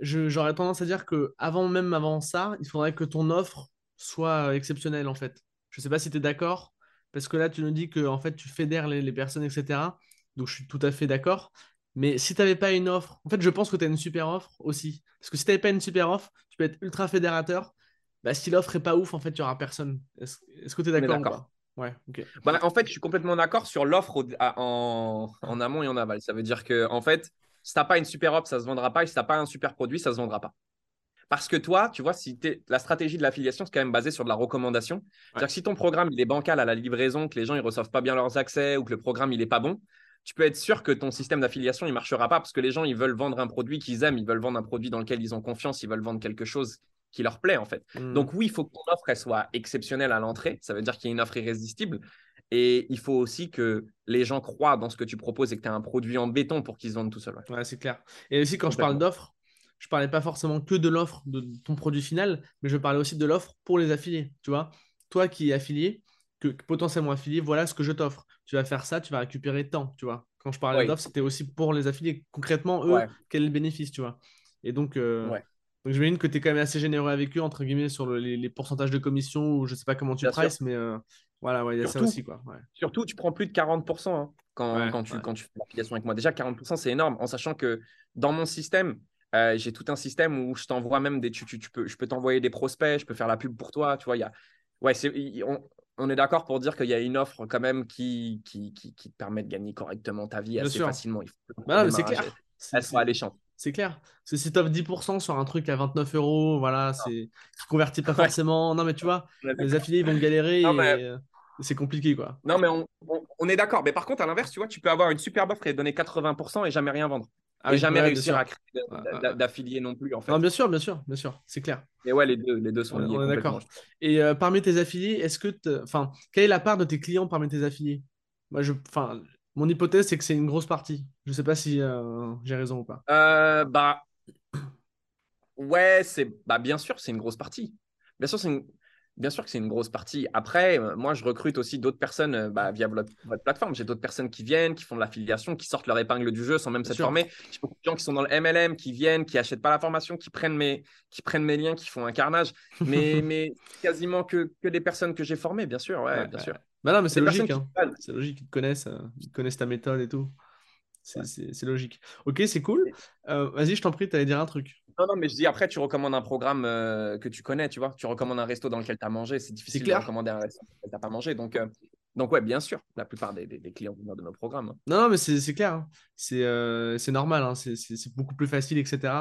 J'aurais tendance à dire que avant même avant ça, il faudrait que ton offre soit exceptionnelle en fait. Je ne sais pas si tu es d'accord, parce que là tu nous dis que en fait tu fédères les, les personnes, etc. Donc je suis tout à fait d'accord. Mais si tu n'avais pas une offre, en fait, je pense que tu as une super offre aussi. Parce que si tu n'avais pas une super offre, tu peux être ultra fédérateur. Bah, si l'offre n'est pas ouf, en fait, il n'y aura personne. Est-ce que tu es d'accord Ouais. Bah, en fait, je suis complètement d'accord sur l'offre en, en, amont et en aval. Ça veut dire que, en fait, si tu n'as pas une super offre, ça ne se vendra pas. Et si tu n'as pas un super produit, ça ne se vendra pas. Parce que toi, tu vois, si la stratégie de l'affiliation, c'est quand même basé sur de la recommandation. C'est-à-dire que si ton programme il est bancal à la livraison, que les gens ne reçoivent pas bien leurs accès ou que le programme il n'est pas bon, tu peux être sûr que ton système d'affiliation, il ne marchera pas parce que les gens, ils veulent vendre un produit qu'ils aiment, ils veulent vendre un produit dans lequel ils ont confiance, ils veulent vendre quelque chose qui leur plaît, en fait. Hmm. Donc, oui, il faut que ton offre, elle soit exceptionnelle à l'entrée. Ça veut dire qu'il y a une offre irrésistible. Et il faut aussi que les gens croient dans ce que tu proposes et que tu as un produit en béton pour qu'ils se vendent tout seuls. Ouais, c'est clair. Et aussi, quand je parle d'offre, je parlais pas forcément que de l'offre de ton produit final, mais je parlais aussi de l'offre pour les affiliés. Tu vois, toi qui es affilié, que, potentiellement affilié, voilà ce que je t'offre. Tu vas faire ça, tu vas récupérer tant, tu vois. Quand je parlais d'offre, c'était aussi pour les affiliés. Concrètement, eux, quel est le bénéfice, tu vois. Et donc, euh, donc j'imagine que tu es quand même assez généreux avec eux, entre guillemets, sur les, pourcentages de commission, ou je sais pas comment tu prices, mais euh, voilà, il y a ça aussi. Quoi. Surtout, tu prends plus de 40% hein, quand, quand, tu, quand tu fais l'affiliation avec moi. Déjà, 40%, c'est énorme, en sachant que dans mon système, euh, j'ai tout un système où je t'envoie même des. Tu, tu, peux, je peux t'envoyer des prospects, je peux faire la pub pour toi. Tu vois, y a. Ouais, c'est, on, est d'accord pour dire qu'il y a une offre quand même qui, qui, qui, te permet de gagner correctement ta vie assez facilement. Il faut bah c'est clair. Elle soit alléchante. C'est clair. C'est si tu offres 10% sur un truc à 29 euros, voilà, c'est ne convertis pas forcément. Non, mais tu vois, les affiliés ils vont galérer et euh, c'est compliqué quoi. Non, mais on, on est d'accord. Mais par contre, à l'inverse, tu vois, tu peux avoir une superbe offre et donner 80% et jamais rien vendre. Ah et jamais réussir à créer d'affiliés non plus. En fait. Non, bien sûr, bien sûr, bien sûr, c'est clair. Et ouais, les deux, les deux sont liés. On est d'accord. Et euh, parmi tes affiliés, est-ce que, enfin, quelle est la part de tes clients parmi tes affiliés? Moi, je, enfin, mon hypothèse, c'est que c'est une grosse partie. Je sais pas si euh, j'ai raison ou pas. Euh, bah, ouais, c'est, bah, bien sûr, c'est une grosse partie. Bien sûr, c'est une Bien sûr que c'est une grosse partie. Après, euh, moi, je recrute aussi d'autres personnes bah, via votre, plateforme. J'ai d'autres personnes qui viennent, qui font de l'affiliation, qui sortent leur épingle du jeu sans même s'être formés. J'ai beaucoup de gens qui sont dans le MLM, qui viennent, qui n'achètent pas la formation, qui prennent mes, qui prennent mes liens, qui font un carnage. Mais, mais quasiment que, que des personnes que j'ai formées, bien sûr. Ouais, bien sûr. Bah non, mais c'est logique. Hein. C'est logique qu'ils te connaissent, euh, ils connaissent ta méthode et tout. C'est logique. Ok, c'est cool. Vas-y, je t'en prie, tu allais dire un truc. Non, non, mais je dis après, tu recommandes un programme euh, que tu connais, tu vois. Tu recommandes un resto dans lequel tu as mangé. C'est difficile de recommander un resto dans lequel tu n'as pas mangé. Donc, euh, donc, ouais, bien sûr, la plupart des, des, clients de nos programmes. Hein. Non, non, mais c'est clair. Hein. Euh, c'est normal. Hein. C'est beaucoup plus facile, etc.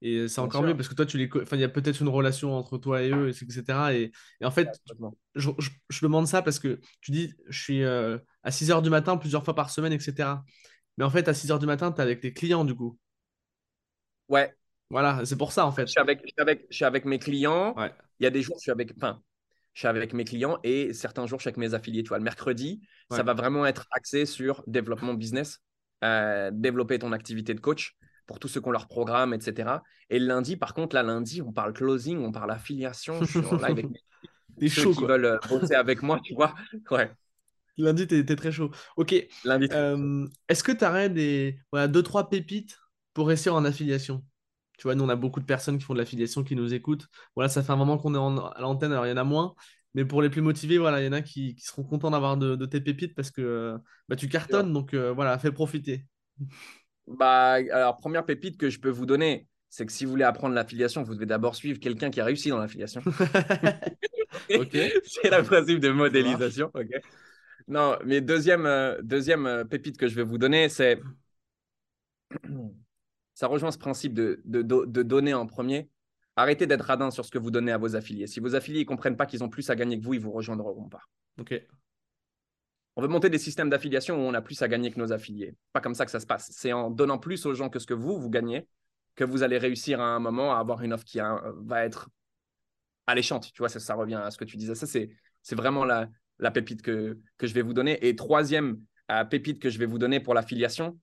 Et c'est encore mieux parce que toi, tu les. Enfin, il y a peut-être une relation entre toi et eux, etc. Et, et en fait, je, je, demande ça parce que tu dis, je suis à 6 h du matin plusieurs fois par semaine, etc. Mais en fait, à 6 h du matin, tu es avec tes clients, du coup. Ouais, voilà, c'est pour ça en fait. Je suis avec, je suis avec, mes clients. Il y a des jours, je suis avec, enfin, je suis avec mes clients et certains jours, je suis avec mes affiliés. Tu vois, le mercredi, ça va vraiment être axé sur développement business, euh, développer ton activité de coach pour tous ceux qui ont leur programme, etc. Et le lundi, par contre, là, lundi, on parle closing, on parle affiliation. Je suis en live avec ceux qui veulent euh, bosser avec moi, tu vois. Ouais. Lundi, tu es, très chaud. Ok. Lundi. Euh, est-ce que tu aurais des voilà, deux, trois pépites pour réussir en affiliation? Tu vois, nous, on a beaucoup de personnes qui font de l'affiliation, qui nous écoutent. Voilà, ça fait un moment qu'on est à l'antenne, alors il y en a moins. Mais pour les plus motivés, voilà, il y en a qui, seront contents d'avoir de, tes pépites parce que bah, tu cartonnes. Donc euh, voilà, fais profiter. Bah, alors, première pépite que je peux vous donner, c'est que si vous voulez apprendre l'affiliation, vous devez d'abord suivre quelqu'un qui a réussi dans l'affiliation. c'est le principe de modélisation. Non, mais deuxième, euh, deuxième euh, pépite que je vais vous donner, c'est ça rejoint ce principe de, de, donner en premier. Arrêtez d'être radin sur ce que vous donnez à vos affiliés. Si vos affiliés ne comprennent pas qu'ils ont plus à gagner que vous, ils vous rejoindront pas. Ok. On veut monter des systèmes d'affiliation où on a plus à gagner que nos affiliés. Pas comme ça que ça se passe. C'est en donnant plus aux gens que ce que vous, vous gagnez, que vous allez réussir à un moment à avoir une offre qui va être alléchante. Tu vois, ça, ça, revient à ce que tu disais. Ça, c'est, c'est vraiment la, la pépite que, que je vais vous donner. Et troisième euh, pépite que je vais vous donner pour l'affiliation,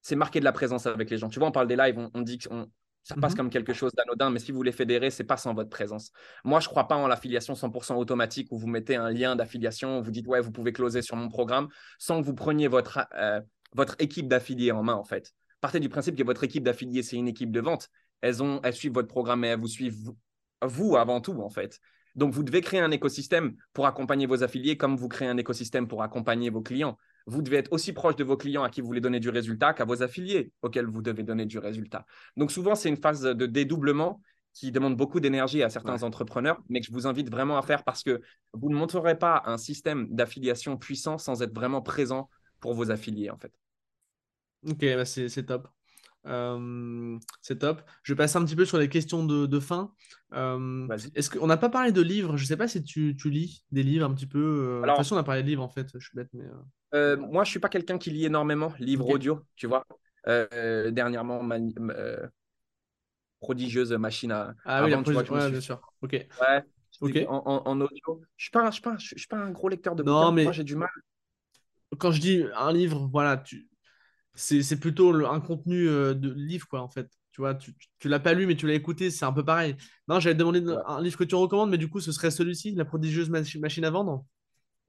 c'est marquer de la présence avec les gens. Tu vois, on parle des lives, on, dit qu'on Ça passe Mhm. comme quelque chose d'anodin, mais si vous les fédérez, c'est pas sans votre présence. Moi, je crois pas en l'affiliation 100% automatique où vous mettez un lien d'affiliation, vous dites ouais, vous pouvez closer sur mon programme sans que vous preniez votre, euh, votre équipe d'affiliés en main en fait. Partez du principe que votre équipe d'affiliés, c'est une équipe de vente. Elles, ont, elles suivent votre programme et elles vous suivent vous, vous avant tout en fait. Donc, vous devez créer un écosystème pour accompagner vos affiliés comme vous créez un écosystème pour accompagner vos clients. Vous devez être aussi proche de vos clients à qui vous voulez donner du résultat qu'à vos affiliés auxquels vous devez donner du résultat. Donc, souvent, c'est une phase de dédoublement qui demande beaucoup d'énergie à certains Ouais. entrepreneurs, mais que je vous invite vraiment à faire parce que vous ne montrerez pas un système d'affiliation puissant sans être vraiment présent pour vos affiliés, en fait. Ok, bah c'est top. Euh, c'est top. Je vais passer un petit peu sur les questions de, de fin. Euh, est-ce qu'on n'a pas parlé de livres? Je sais pas si tu, tu lis des livres un petit peu. euh, De Alors- toute façon, on a parlé de livres en fait. Je suis bête, mais. Euh, moi, je suis pas quelqu'un qui lit énormément, livres Ok. audio, tu vois. Euh, dernièrement, mani- euh, prodigieuse machine à, Ah oui, la vendre, vois, proje- que je me ouais, suis bien sûr. Ok. Ouais, en, en- en audio. Je suis pas, un- je suis pas, un- je suis pas un gros lecteur de Non, bouquins. mais- Moi, j'ai du mal. Quand je dis un livre, voilà, tu... c'est plutôt le- un contenu de livre, quoi, en fait. Tu vois, tu, tu, l'as pas lu, mais tu l'as écouté, c'est un peu pareil. Non, j'avais demandé de- Ouais. un livre que tu recommandes, mais du coup, ce serait celui-ci, La prodigieuse machi- machine à vendre?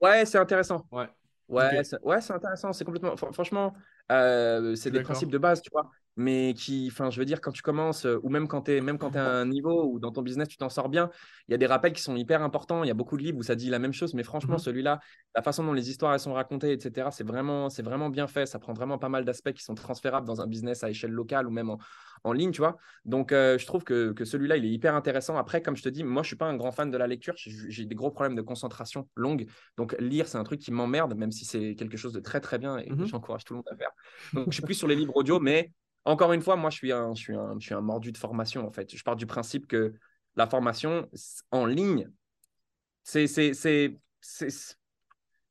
Ouais, c'est intéressant. Ouais. Ouais, Ok. c'est ouais, c'est intéressant. C'est complètement. fr- Franchement, euh, c'est des principes de base, tu vois. Mais qui, enfin, je veux dire, quand tu commences, euh, ou même quand tu es, même quand tu à un niveau ou dans ton business, tu t'en sors bien, il y a des rappels qui sont hyper importants. Il y a beaucoup de livres où ça dit la même chose. Mais franchement, Mhm. celui-là, la façon dont les histoires elles sont racontées, etc., c'est vraiment, c'est vraiment bien fait. Ça prend vraiment pas mal d'aspects qui sont transférables dans un business à échelle locale ou même en, en ligne, tu vois. Donc, euh, je trouve que, que celui-là, il est hyper intéressant. Après, comme je te dis, moi, je suis pas un grand fan de la lecture. J'ai des gros problèmes de concentration longue. Donc, lire, c'est un truc qui m'emmerde, même si c'est quelque chose de très, très bien et Mhm. j'encourage tout le monde à faire. Donc, je suis plus sur les livres audio, mais encore une fois, moi, je suis un, je suis un, je suis un mordu de formation, en fait. Je pars du principe que la formation en ligne, c'est.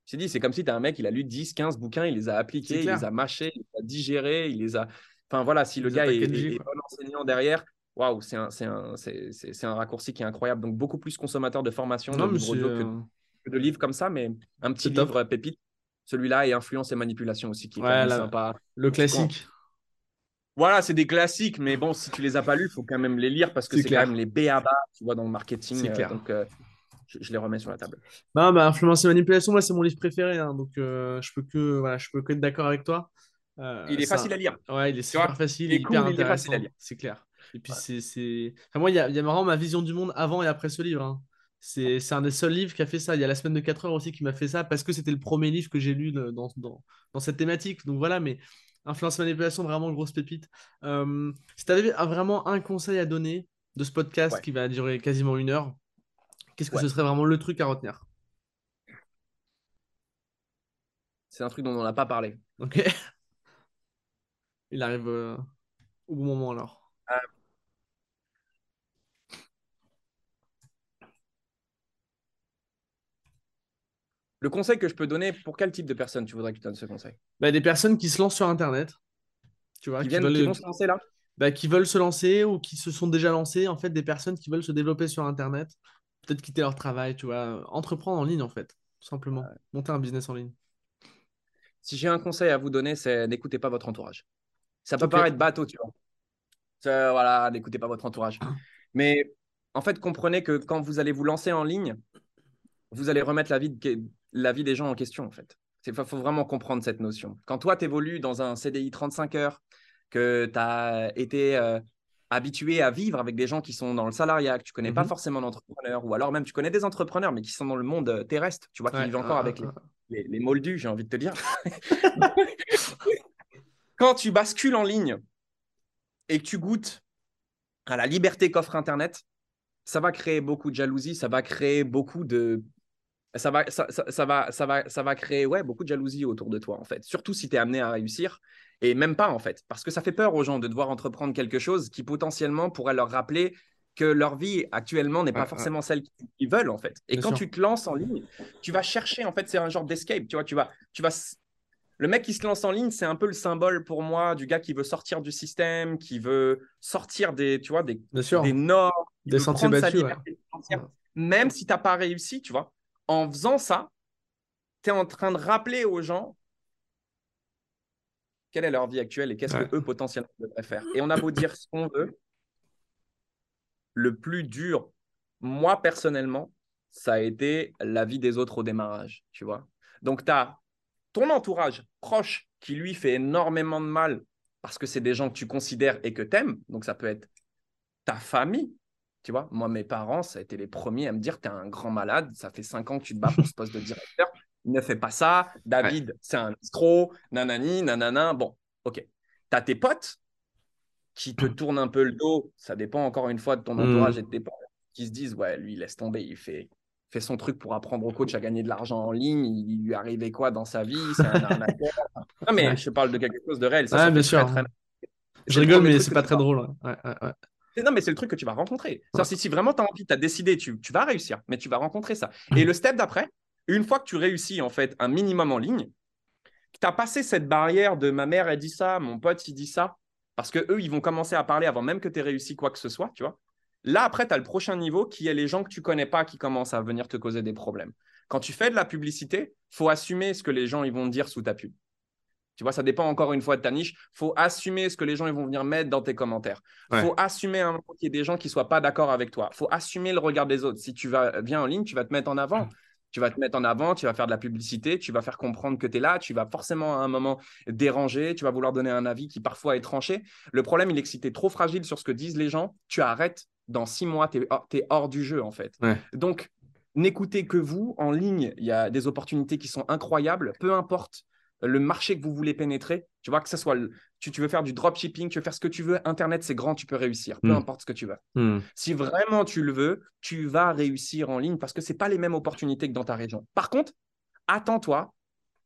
J'ai dit, c'est comme si tu as un mec, il a lu 10, 15 bouquins, il les a appliqués, il les a mâchés, il les a digérés, il les a. Enfin, voilà, si Il le gars est, est- est bon enseignant derrière, waouh, c'est un, un, un raccourci qui est incroyable. Donc, beaucoup plus consommateur de formation, Non, de livres audio que euh, que de livres comme ça, mais un petit top. livre pépite. Celui-là et Influence et Manipulation aussi, qui est Ouais, la- sympa. Le classique. Voilà, c'est des classiques, mais bon, si tu les as pas lus, il faut quand même les lire parce que C'est quand même les B.A.B.A. tu vois, dans le marketing. C'est euh, clair. donc, euh, je, je les remets sur la table. Non, bah, Influence et Manipulation, moi, c'est mon livre préféré. hein, donc, euh, je peux que, voilà, je peux que être d'accord avec toi. Il est facile à lire. Ouais, il est vois, super facile, il est hyper cool, il est facile à intéressant. lire. C'est clair. Et puis, Ouais. c'est. Enfin, moi, il y a, y a vraiment ma vision du monde avant et après ce livre. hein. C'est, c'est un des seuls livres qui a fait ça. Il y a la semaine de 4 heures aussi qui m'a fait ça parce que c'était le premier livre que j'ai lu dans, dans, dans cette thématique. Donc voilà, mais Influence Manipulation, vraiment grosse pépite. Euh, si tu avais vraiment un conseil à donner de ce podcast Ouais. qui va durer quasiment une heure, qu'est-ce que Ouais. ce serait vraiment le truc à retenir? C'est un truc dont on n'a pas parlé. Ok. Il arrive euh, au bon moment alors. Le conseil que je peux donner, pour quel type de personne tu voudrais que tu donnes ce conseil? Bah, des personnes qui se lancent sur Internet, tu vois, Qui, qui viennent, veulent, qui vont se lancer là? Bah, qui veulent se lancer ou qui se sont déjà lancés, en fait, des personnes qui veulent se développer sur Internet, peut-être quitter leur travail, tu vois, entreprendre en ligne, en fait, tout simplement, monter un business en ligne. Si j'ai un conseil à vous donner, c'est n'écoutez pas votre entourage. Ça peut paraître bateau, tu vois. Voilà, n'écoutez pas votre entourage. Mais en fait, comprenez que quand vous allez vous lancer en ligne, vous allez remettre la vie, de- la vie des gens en question, en fait. Il faut vraiment comprendre cette notion. Quand toi, tu évolues dans un CDI 35 heures, que tu as été euh, habitué à vivre avec des gens qui sont dans le salariat, que tu connais pas Mhm. forcément d'entrepreneurs, ou alors même tu connais des entrepreneurs, mais qui sont dans le monde euh, terrestre, tu vois, qui Ouais, vivent encore avec les, les, les moldus, j'ai envie de te dire. Quand tu bascules en ligne et que tu goûtes à la liberté qu'offre Internet, ça va créer beaucoup de jalousie, ça va créer beaucoup de... Ça va, ça, ça- ça va, ça, va, ça va créer ouais, beaucoup de jalousie autour de toi, en fait. Surtout si tu es amené à réussir. Et même pas, en fait. Parce que ça fait peur aux gens de devoir entreprendre quelque chose qui potentiellement pourrait leur rappeler que leur vie actuellement n'est pas forcément celle qu'ils veulent, en fait. Et quand sûr. tu te lances en ligne, tu vas chercher, en fait, c'est un genre d'escape. Tu vois, tu vas, tu vas le mec qui se lance en ligne, c'est un peu le symbole pour moi du gars qui veut sortir du système, qui veut sortir des, tu vois, des, des normes, Des sentiers battus. Ouais. Même si tu n'as pas réussi, tu vois, en faisant ça, tu es en train de rappeler aux gens quelle est leur vie actuelle et qu'est-ce Ouais. que eux potentiellement devraient faire. Et on a beau dire ce qu'on veut, le plus dur, moi personnellement, ça a été la vie des autres au démarrage, tu vois. Donc, tu as ton entourage proche qui lui fait énormément de mal parce que c'est des gens que tu considères et que tu aimes. Donc, ça peut être ta famille. Tu vois, moi, mes parents, ça a été les premiers à me dire Tu es un grand malade, ça fait cinq ans que tu te bats pour ce poste de directeur. Ne fais pas ça. David, c'est un escroc. Nanani, nanana. Bon, ok. Tu as tes potes qui te tournent un peu le dos. Ça dépend encore une fois de ton entourage mmh. et de tes potes qui se disent Ouais, lui, laisse tomber. Il fait, fait son truc pour apprendre au coach à gagner de l'argent en ligne. Il lui arrivait quoi dans sa vie C'est un arnaqueur. non, mais je parle de quelque chose de réel. Ça, bien sûr. Je rigole, mais c'est pas très drôle. Non, mais c'est le truc que tu vas rencontrer. Si, si vraiment tu as envie, tu as décidé, tu, tu, vas réussir, mais tu vas rencontrer ça. Et le step d'après, une fois que tu réussis en fait un minimum en ligne, tu as passé cette barrière de ma mère, elle dit ça, mon pote, il dit ça, parce que eux, ils vont commencer à parler avant même que tu aies réussi quoi que ce soit, tu vois. Là, après, tu as le prochain niveau qui est les gens que tu connais pas qui commencent à venir te causer des problèmes. Quand tu fais de la publicité, faut assumer ce que les gens ils vont dire sous ta pub. Tu vois, ça dépend encore une fois de ta niche. faut assumer ce que les gens ils vont venir mettre dans tes commentaires. Il faut assumer un moment qu'il y ait des gens qui soient pas d'accord avec toi. faut assumer le regard des autres. Si tu vas, viens en ligne, tu vas te mettre en avant. Tu vas te mettre en avant, tu vas faire de la publicité, tu vas faire comprendre que tu es là, tu vas forcément à un moment déranger, tu vas vouloir donner un avis qui parfois est tranché. Le problème, il est que si tu es trop fragile sur ce que disent les gens, tu arrêtes dans six mois, tu es, hors du jeu, en fait. Donc, n'écoutez que vous. En ligne, il y a des opportunités qui sont incroyables. Peu importe le marché que vous voulez pénétrer, tu vois, que ce soit, tu, veux faire du dropshipping, tu veux faire ce que tu veux, Internet, c'est grand, tu peux réussir, peu hmm. importe ce que tu veux. Hmm. Si vraiment tu le veux, tu vas réussir en ligne parce que ce pas les mêmes opportunités que dans ta région. Par contre, attends-toi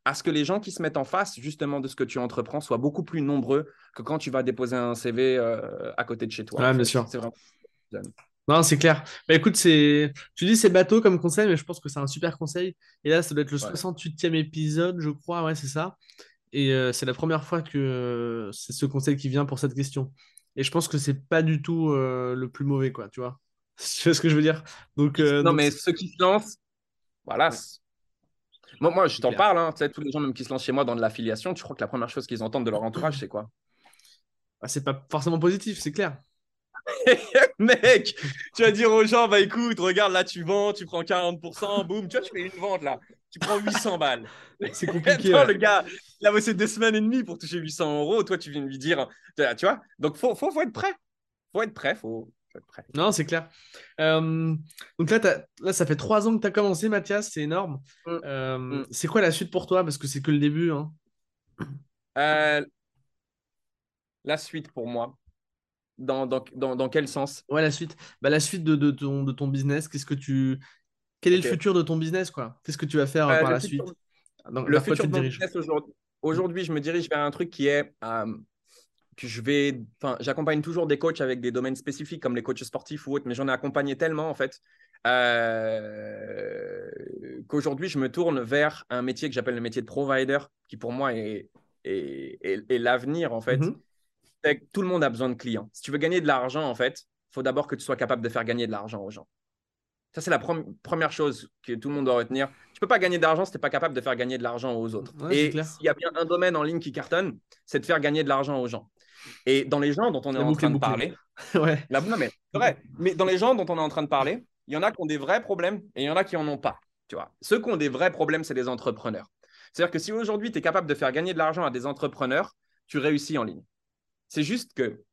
à ce que les gens qui se mettent en face justement de ce que tu entreprends soient beaucoup plus nombreux que quand tu vas déposer un CV euh, à côté de chez toi. Ouais, bien sûr. C'est vraiment non, c'est clair. Bah, écoute, c'est... tu dis c'est bateau comme conseil, mais je pense que c'est un super conseil. Et là, ça doit être le 68e épisode, je crois, ouais, c'est ça. Et euh, c'est la première fois que c'est ce conseil qui vient pour cette question. Et je pense que c'est pas du tout euh, le plus mauvais, quoi, tu vois. Tu vois ce que je veux dire? Donc, euh, Non, mais ceux qui se lancent, voilà. Moi, moi, je t'en parle, hein, tous les gens même qui se lancent chez moi dans de l'affiliation, tu crois que la première chose qu'ils entendent de leur entourage, c'est quoi? Bah, C'est pas forcément positif, c'est clair. Mec, tu vas dire aux gens, bah écoute, regarde, là tu vends, tu prends 40%, boum, tu vois, tu fais une vente là, tu prends 800 balles. C'est compliqué. le gars, il a bossé deux semaines et demie pour toucher 800 euros, toi tu viens de lui dire, tu vois, donc faut, faut, faut être prêt. Faut être prêt, faut, être prêt. Non, c'est clair. Euh, donc là, là, ça fait trois ans que tu as commencé, Mathias, c'est énorme. Mm. Euh, mm. C'est quoi la suite pour toi? Parce que c'est que le début. Hein. Euh, la suite pour moi, dans, dans, dans, quel sens? Ouais, la suite. Bah, la suite de, de, ton, de ton business, qu'est-ce que tu. Quel est le futur de ton business quoi? Qu'est-ce que tu vas faire euh, par la suite? Le futur de mon business aujourd'hui, je me dirige vers un truc qui est euh, que je vais. Enfin, j'accompagne toujours des coachs avec des domaines spécifiques comme les coachs sportifs ou autres, mais j'en ai accompagné tellement en fait euh, qu'aujourd'hui, je me tourne vers un métier que j'appelle le métier de provider, qui pour moi est, est, est, l'avenir en fait. Mm-hmm tout le monde a besoin de clients. Si tu veux gagner de l'argent, en fait, il faut d'abord que tu sois capable de faire gagner de l'argent aux gens. Ça, c'est la première chose que tout le monde doit retenir. Tu ne peux pas gagner d'argent si tu n'es pas capable de faire gagner de l'argent aux autres. Et s'il y a bien un domaine en ligne qui cartonne, c'est de faire gagner de l'argent aux gens. Et dans les gens dont on est en train de parler, ouais. mais, vrai. mais dans les gens dont on est en train de parler, il y en a qui ont des vrais problèmes et il y en a qui n'en ont pas. Tu vois. Ceux qui ont des vrais problèmes, c'est les entrepreneurs. C'est-à-dire que si aujourd'hui, tu es capable de faire gagner de l'argent à des entrepreneurs, tu réussis en ligne. C'est juste que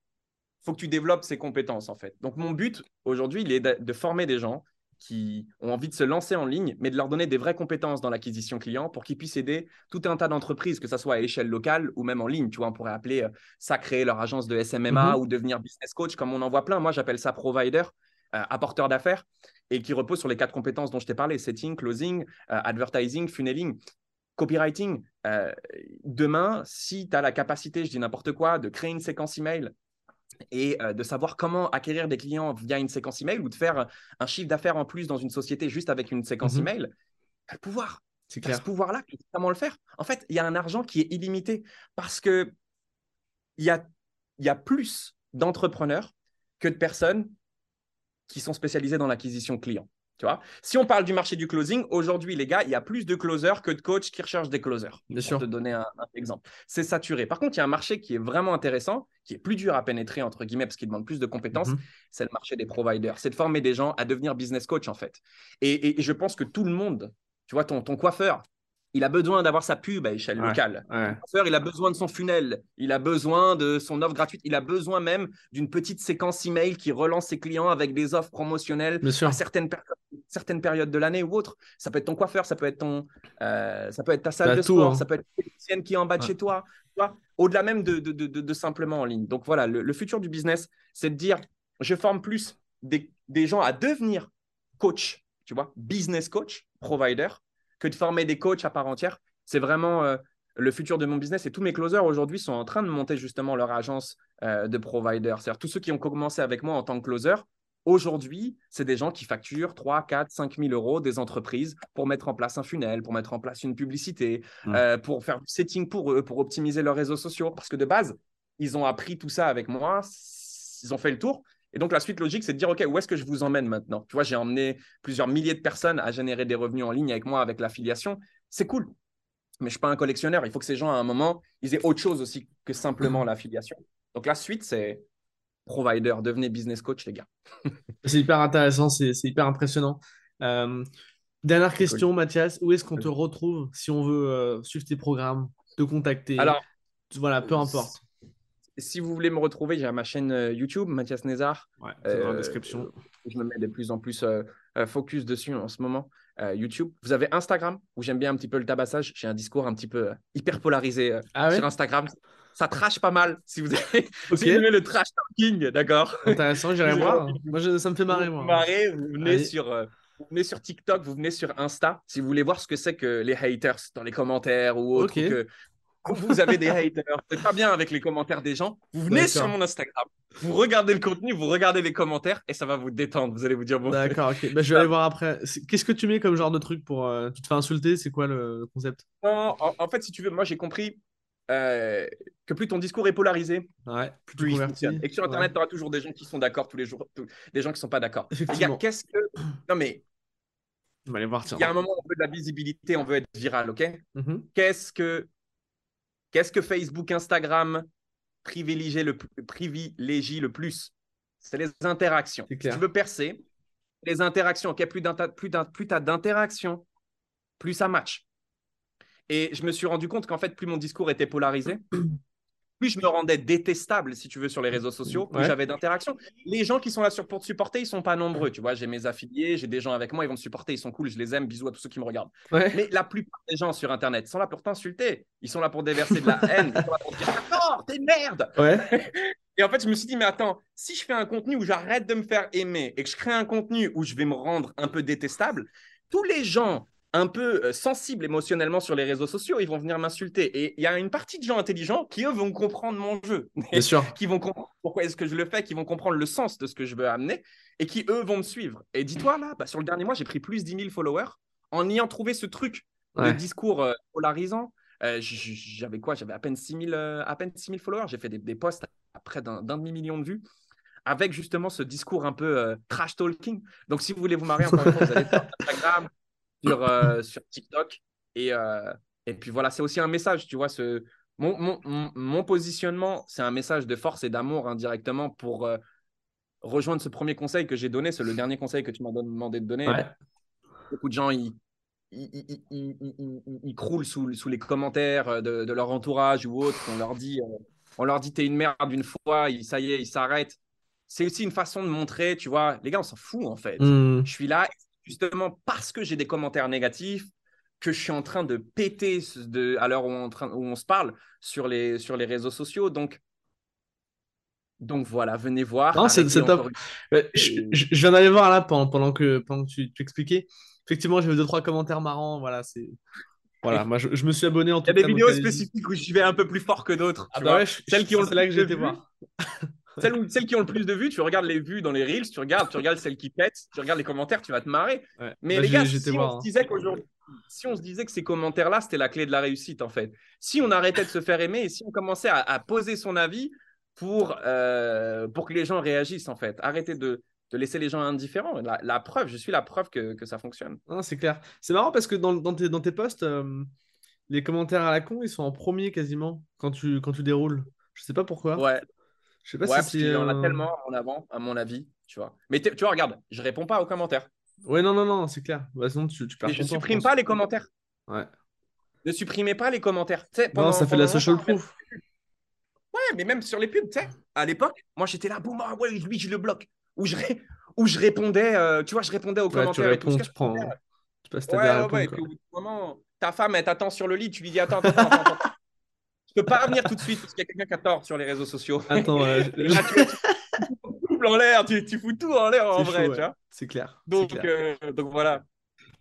faut que tu développes ces compétences en fait. Donc mon but aujourd'hui, il est de, former des gens qui ont envie de se lancer en ligne, mais de leur donner des vraies compétences dans l'acquisition client pour qu'ils puissent aider tout un tas d'entreprises, que ce soit à échelle locale ou même en ligne. Tu vois, on pourrait appeler euh, ça créer leur agence de SMMA mhm. ou devenir business coach, comme on en voit plein. Moi, j'appelle ça provider, euh, apporteur d'affaires, et qui repose sur les quatre compétences dont je t'ai parlé setting, closing, euh, advertising, funneling copywriting, euh, demain, si tu as la capacité, je dis n'importe quoi, de créer une séquence email et euh, de savoir comment acquérir des clients via une séquence email ou de faire un chiffre d'affaires en plus dans une société juste avec une séquence mhm. email, tu as le pouvoir. C'est clair. ce pouvoir-là, comment le faire En fait, il y a un argent qui est illimité parce que il y a, y a plus d'entrepreneurs que de personnes qui sont spécialisées dans l'acquisition client. Tu vois? Si on parle du marché du closing, aujourd'hui, les gars, il y a plus de closers que de coachs qui recherchent des closers. Bien pour sûr. te donner un, un exemple. C'est saturé. Par contre, il y a un marché qui est vraiment intéressant, qui est plus dur à pénétrer, entre guillemets, parce qu'il demande plus de compétences. Mhm. C'est le marché des providers. C'est de former des gens à devenir business coach, en fait. Et, et- et je pense que tout le monde, tu vois, ton, ton coiffeur, il a besoin d'avoir sa pub à échelle Ouais. locale. Ouais. Il a besoin de son funnel, il a besoin de son offre gratuite, il a besoin même d'une petite séquence email qui relance ses clients avec des offres promotionnelles à certaines, certaines périodes de l'année ou autres. Ça peut être ton coiffeur, ça peut être ton, euh, ça peut être ta salle Bah, de sport, hein. ça peut être une qui est en bas de Ouais. chez toi. Au-delà même de, de, de- de- de simplement en ligne. Donc voilà, le, le futur du business, c'est de dire, je forme plus des, des gens à devenir coach, tu vois, business coach, provider, que de former des coachs à part entière. C'est vraiment euh, le futur de mon business. Et tous mes closers aujourd'hui sont en train de monter justement leur agence euh, de provider. C'est-à-dire tous ceux qui ont commencé avec moi en tant que closer, aujourd'hui, c'est des gens qui facturent 3, 4, 5 000 euros des entreprises pour mettre en place un funnel, pour mettre en place une publicité, Mm. euh, pour faire du setting pour eux, pour optimiser leurs réseaux sociaux. Parce que de base, ils ont appris tout ça avec moi, ils ont fait le tour. Et donc, la suite logique, c'est de dire, OK, où est-ce que je vous emmène maintenant? Tu vois, j'ai emmené plusieurs milliers de personnes à générer des revenus en ligne avec moi avec l'affiliation. C'est cool. Mais je ne suis pas un collectionneur. Il faut que ces gens, à un moment, ils aient autre chose aussi que simplement l'affiliation. Donc, la suite, c'est provider. Devenez business coach, les gars. C'est hyper intéressant, c'est hyper impressionnant. Euh, dernière question, Mathias, où est-ce qu'on te retrouve si on veut euh, suivre tes programmes, te contacter? Alors, Voilà, peu importe. Si vous voulez me retrouver, j'ai ma chaîne euh, YouTube, Mathias Nézard. Ouais, c'est dans la Euh, description. Je me mets de plus en plus euh, euh, focus dessus en ce moment. Euh, YouTube. Vous avez Instagram, où j'aime bien un petit peu le tabassage. J'ai un discours un petit peu euh, hyper polarisé euh, Ah sur Instagram. Ça trash pas mal. Si vous, avez... Si vous aimez le trash talking, d'accord? Intéressant, j'irai voir. Moi, je- ça me fait marrer, Vous moi. vous marrez, vous venez, Allez. sur, euh, vous venez sur TikTok, vous venez sur Insta. Si vous voulez voir ce que c'est que les haters dans les commentaires ou autre, ou que vous avez des haters, c'est pas bien avec les commentaires des gens. Vous venez sur mon Instagram, vous regardez le contenu, vous regardez les commentaires et ça va vous détendre. Vous allez vous dire bon. D'accord, ok. Bah, je vais aller voir après. Qu'est-ce que tu mets comme genre de truc pour. euh, Tu te fais insulter? C'est quoi le concept? Non, en, en fait, si tu veux, moi j'ai compris euh, que plus ton discours est polarisé, Ouais, plus tu plus il fonctionne. Et que sur Internet, tu auras toujours des gens qui sont d'accord tous les jours, tous- des gens qui sont pas d'accord. Qu'est-ce que. Non, mais On va aller voir, tiens. il y a un moment, on veut de la visibilité, on veut être viral, ok? Mhm. Qu'est-ce que, qu'est-ce que Facebook, Instagram privilégie le, privilégie le plus? C'est les interactions. Si tu veux percer, les interactions, plus tu as d'interactions, plus ça match. Et je me suis rendu compte qu'en fait, plus mon discours était polarisé, plus je me rendais détestable, si tu veux, sur les réseaux sociaux, plus Ouais. j'avais d'interactions. Les gens qui sont là sur, pour te supporter, ils sont pas nombreux. Tu vois, j'ai mes affiliés, j'ai des gens avec moi, ils vont me supporter, ils sont cool, je les aime. Bisous à tous ceux qui me regardent. Ouais. Mais la plupart des gens sur Internet sont là pour t'insulter. Ils sont là pour déverser de la haine. Ils sont là pour te dire D'accord, t'es merde. Ouais. Et en fait, je me suis dit, mais attends, si je fais un contenu où j'arrête de me faire aimer et que je crée un contenu où je vais me rendre un peu détestable, tous les gens un peu euh, sensibles émotionnellement sur les réseaux sociaux, ils vont venir m'insulter. Et il y a une partie de gens intelligents qui, eux, vont comprendre mon jeu. Bien sûr. qui vont comprendre pourquoi est-ce que je le fais, qui vont comprendre le sens de ce que je veux amener et qui, eux, vont me suivre. Et dis-toi, là, bah, sur le dernier mois, j'ai pris plus de 10 000 followers en ayant trouvé ce truc Ouais. de discours euh, polarisant. Euh, j'avais quoi? J'avais à peine 6 000, euh, à peine 6 000 followers. J'ai fait des, des posts à près d'un d'un demi-million de vues avec justement ce discours un peu euh, trash talking. Donc, si vous voulez vous marier, encore une fois, vous allez sur Instagram, sur, euh, sur TikTok. Et, euh, et puis voilà, c'est aussi un message, tu vois. Ce, mon, mon, mon- positionnement, c'est un message de force et d'amour indirectement pour euh, rejoindre ce premier conseil que j'ai donné. C'est le dernier conseil que tu m'as demandé de donner. Ouais. Beaucoup de gens, ils, ils, ils- ils- croulent sous, sous les commentaires de, de leur entourage ou autre. On leur dit, on leur dit, t'es une merde une fois, ils- ça y est, ils s'arrêtent. C'est aussi une façon de montrer, tu vois, les gars, on s'en fout en fait. Hmm. Je suis là justement parce que j'ai des commentaires négatifs que je suis en train de péter de, à l'heure où, où on se parle sur les, sur les réseaux sociaux. Donc, donc voilà, venez voir. Non, c'est- top. une- je, je- je viens d'aller voir là pendant, pendant que, pendant que tu, tu expliquais. Effectivement, j'ai vu deux, trois commentaires marrants. Voilà, c'est. Voilà, moi je, je me suis abonné en Il y tout a des cas. vidéos spécifiques où je vais un peu plus fort que d'autres. Ah bah ouais, Celles qui ont le c'est là que j'ai été voir. Celles, où- celles qui ont le plus de vues, tu regardes les vues dans les reels, tu regardes, tu regardes celles qui pètent, tu regardes les commentaires, tu vas te marrer. Ouais. Mais Bah, les gars, si on hein. se disait qu'aujourd'hui, si on se disait que ces commentaires-là, c'était la clé de la réussite, en fait. Si on arrêtait de se faire aimer et si on commençait à, à poser son avis pour, euh, pour que les gens réagissent, en fait. Arrêtez de, de laisser les gens indifférents. La, la preuve, je suis la preuve que, que ça fonctionne. Non, c'est clair. C'est marrant parce que dans, dans tes, dans tes posts, euh, les commentaires à la con, ils sont en premier quasiment quand tu, quand tu déroules. Je sais pas pourquoi. Ouais, Je sais pas ouais si en a euh, tellement en avant, à mon avis, tu vois. Mais tu vois, regarde, je réponds pas aux commentaires. Ouais, non, non, non, c'est clair. Bah, sinon, tu, tu perds Mais je supprime pas les commentaires. Ouais. Ne supprimez pas les commentaires. Sais, Non, pendant- ça fait de la pendant social proof. Ouais, mais même sur les pubs, tu sais, à l'époque, moi j'étais là, boum, ah ouais, lui je le bloque. Ou je, ré- ou je répondais, euh, tu vois, je répondais aux Ouais, tu commentaires et tout. réponds, tu prends. Je sais pas si Ouais, ouais, répondre, ouais. Puis au bout moment, ta femme, elle t'attend sur le lit, tu lui dis, attends, attends, attends, attends. attends. Je peux pas venir tout de suite parce qu'il y a quelqu'un qui a tort sur les réseaux sociaux. Attends, ouais, là, tu, tu fous tout en l'air, tu, tu fous tout en l'air en vrai, chaud, tu ouais. vois. C'est clair. Donc, clair. euh, donc voilà.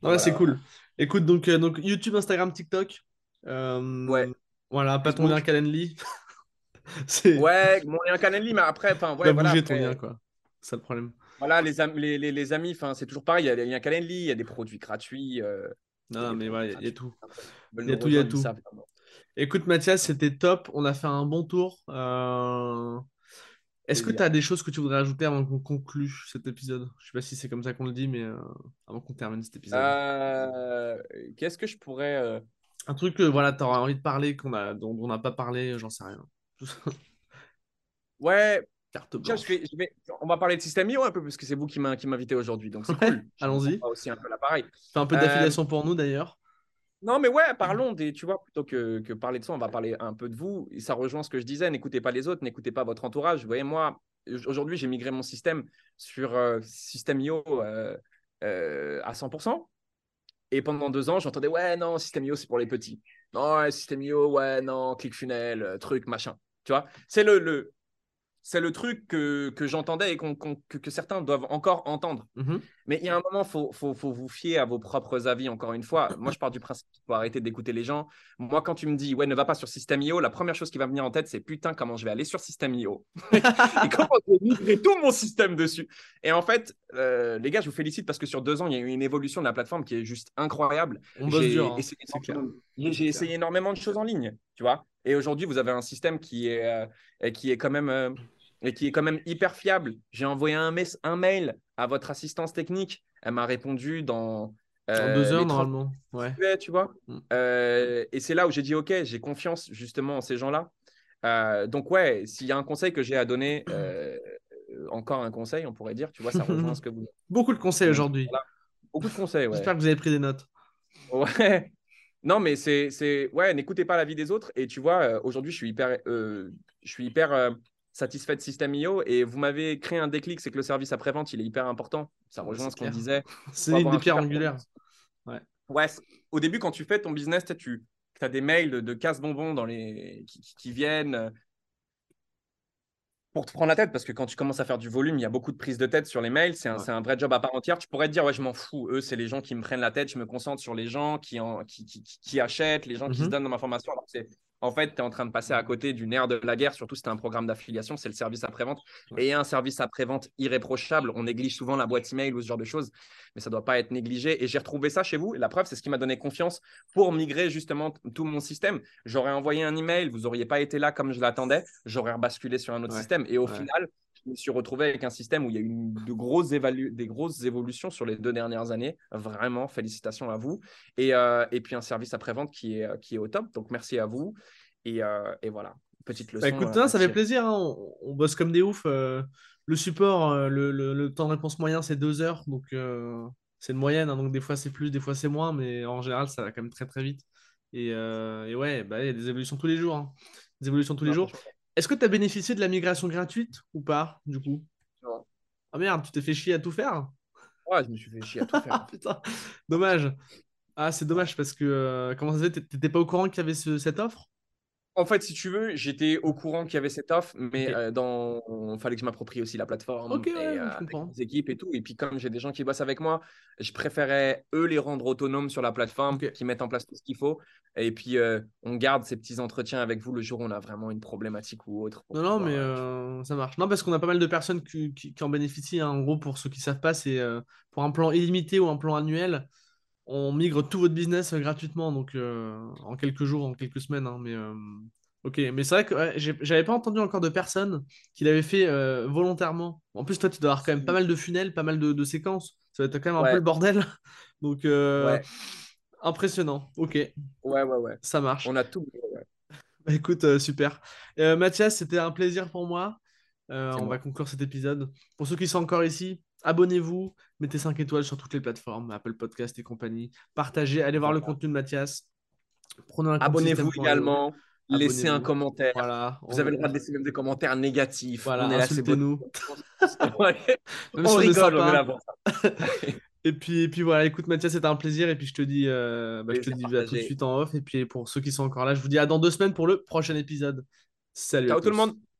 Non, ouais, c'est Voilà. cool. Écoute, donc, euh, donc YouTube, Instagram, TikTok. Euh, Ouais. Voilà, pas ton lien Calendly. Ouais, mon lien Calendly, mais après, enfin, ouais, voilà. bouger ton lien, quoi. C'est ça le problème. Voilà, les, am- les, les, les amis, c'est toujours pareil. Il y a les liens Calendly, il y a des produits gratuits. euh, Non, mais voilà, il y a gratuits. tout. Il y a tout, il y a tout. Écoute, Mathias, c'était top. On a fait un bon tour. Euh, Est-ce que tu as des choses que tu voudrais ajouter avant qu'on conclue cet épisode? Je sais pas si c'est comme ça qu'on le dit, mais euh, avant qu'on termine cet épisode. Euh, Qu'est-ce que je pourrais. euh, Un truc que voilà, tu auras envie de parler, qu'on a, dont on n'a pas parlé, j'en sais rien. Ouais, Carte tiens, blanche. je vais, je vais- on va parler de système IO un peu, parce que c'est vous qui m'invitez aujourd'hui. Donc c'est Ouais, cool. Je allons-y. aussi un peu l'appareil. Fais un peu d'affiliation pour nous d'ailleurs. Non, mais ouais, parlons des. Tu vois, plutôt que, que parler de ça, on va parler un peu de vous. Et ça rejoint ce que je disais n'écoutez pas les autres, n'écoutez pas votre entourage. Vous voyez, moi, aujourd'hui, j'ai migré mon système sur euh, système IO euh, euh, à 100%. Et pendant deux ans, j'entendais ouais, non, système IO, c'est pour les petits. Non, ouais, système IO, ouais, non, ClickFunnels, euh, truc, machin. Tu vois, c'est le, le, c'est le truc que, que j'entendais et que, que certains doivent encore entendre. Mhm. Mais il y a un moment, il faut, faut, faut vous fier à vos propres avis, encore une fois. Moi, je pars du principe qu'il faut arrêter d'écouter les gens. Moi, quand tu me dis, ouais, ne va pas sur System.io, la première chose qui va me venir en tête, c'est putain, comment je vais aller sur System.io Et comment je vais migrer tout mon système dessus? Et en fait, euh, les gars, je vous félicite parce que sur deux ans, il y a eu une évolution de la plateforme qui est juste incroyable. On bosse J'ai dur, hein, j'ai essayé énormément de choses en ligne, tu vois. Et aujourd'hui, vous avez un système qui est, euh, qui est quand même euh, et qui est quand même hyper fiable. J'ai envoyé un, mes- un mail à votre assistance technique. Elle m'a répondu dans En euh, deux heures les 30 normalement. Ouais. tu vois. Mm. Euh, et c'est là où j'ai dit, OK, j'ai confiance justement en ces gens-là. Euh, donc, ouais, s'il y a un conseil que j'ai à donner, encore un conseil, on pourrait dire, tu vois, ça rejoint ce que vous... Beaucoup de conseils aujourd'hui. voilà. Beaucoup de conseils, ouais. J'espère que vous avez pris des notes. Ouais. Non, mais c'est, c'est... Ouais, n'écoutez pas l'avis des autres. Et tu vois, euh, aujourd'hui, je suis hyper, euh, je suis hyper euh, satisfait de System.io. Et vous m'avez créé un déclic, c'est que le service après-vente, il est hyper important. Ça Ouais, rejoint ce qu'on disait. C'est une des pierres angulaires. Ouais, c- au début, quand tu fais ton business, tu tu as des mails de, de casse-bonbons dans les... qui, qui- qui viennent pour te prendre la tête, parce que quand tu commences à faire du volume, il y a beaucoup de prises de tête sur les mails. C'est un, Ouais. c'est un vrai job à part entière. Tu pourrais te dire, ouais, je m'en fous. Eux, c'est les gens qui me prennent la tête. Je me concentre sur les gens qui, en, qui, qui, achètent, les gens qui se donnent dans ma formation. Alors, en fait, tu es en train de passer à côté du nerf de la guerre, surtout si tu un programme d'affiliation, c'est le service après-vente. Et un service après-vente irréprochable. On néglige souvent la boîte email ou ce genre de choses, mais ça ne doit pas être négligé. Et j'ai retrouvé ça chez vous. Et la preuve, c'est ce qui m'a donné confiance pour migrer justement tout mon système. J'aurais envoyé un email, vous n'auriez pas été là comme je l'attendais, j'aurais rebasculé sur un autre Ouais. système. Et au Ouais. final, je me suis retrouvé avec un système où il y a eu une- de grosses des grosses évolutions sur les deux dernières années. Vraiment, félicitations à vous. Et, euh, et puis un service après-vente qui est, qui est au top. Donc merci à vous. Et, euh, et voilà, petite leçon. Bah, écoute, euh, non, à ça fait plaisir. hein. On, on bosse comme des oufs. euh, le support, euh, le, le- le temps de réponse moyen, c'est deux heures. Donc, euh, c'est une moyenne. hein, donc, des fois, c'est plus, des fois, c'est moins. Mais en général, ça va quand même très, très vite. Et, euh, et ouais, bah, il y a des évolutions tous les jours. hein. Des évolutions tous les jours. Est-ce que tu as bénéficié de la migration gratuite ou pas, du coup? Non. Ah merde, tu t'es fait chier à tout faire? Ouais, je me suis fait chier à tout faire. Putain, dommage. Ah, c'est dommage parce que euh, comment ça se fait? T'é- T'étais pas au courant qu'il y avait ce- cette offre? En fait, si tu veux, j'étais au courant qu'il y avait cette offre, mais euh, dans... il fallait que je m'approprie aussi la plateforme et, ouais, euh, les équipes et tout. Et puis, comme j'ai des gens qui bossent avec moi, je préférais eux les rendre autonomes sur la plateforme, Ok. qui mettent en place tout ce qu'il faut. Et puis, euh, on garde ces petits entretiens avec vous le jour où on a vraiment une problématique ou autre. Non, non, mais ça marche. Non, parce qu'on a pas mal de personnes qui, qui- qui en bénéficient. hein. En gros, pour ceux qui savent pas, c'est pour un plan illimité ou un plan annuel, on migre tout votre business euh, gratuitement, donc euh, en quelques jours, en quelques semaines. hein. mais euh, Ok, mais c'est vrai que ouais, j'avais pas entendu encore de personne qui l'avait fait volontairement. En plus, toi, tu dois avoir quand même pas mal de funnels, pas mal de, de séquences. Ça va être quand même un peu le bordel. Donc, ouais, impressionnant. Ok, ouais, ouais, ouais. ça marche. On a tout. Bah, écoute, super. Mathias, c'était un plaisir pour moi. Euh, on va conclure cet épisode. Pour ceux qui sont encore ici, abonnez-vous, mettez 5 étoiles sur toutes les plateformes, Apple Podcast et compagnie. Partagez, allez voir le contenu de Mathias. Prenez un compte Abonnez-vous également. Laissez un commentaire. Voilà. Vous avez le droit de laisser même des commentaires négatifs. Voilà, on est là, c'est. Même On rigole, on est là. Et puis, et puis voilà, écoute Mathias, c'était un plaisir. Et puis je te dis, euh, bah, je te dis à tout de suite en off. Et puis pour ceux qui sont encore là, je vous dis à dans deux semaines pour le prochain épisode. Salut à Ciao tout le monde.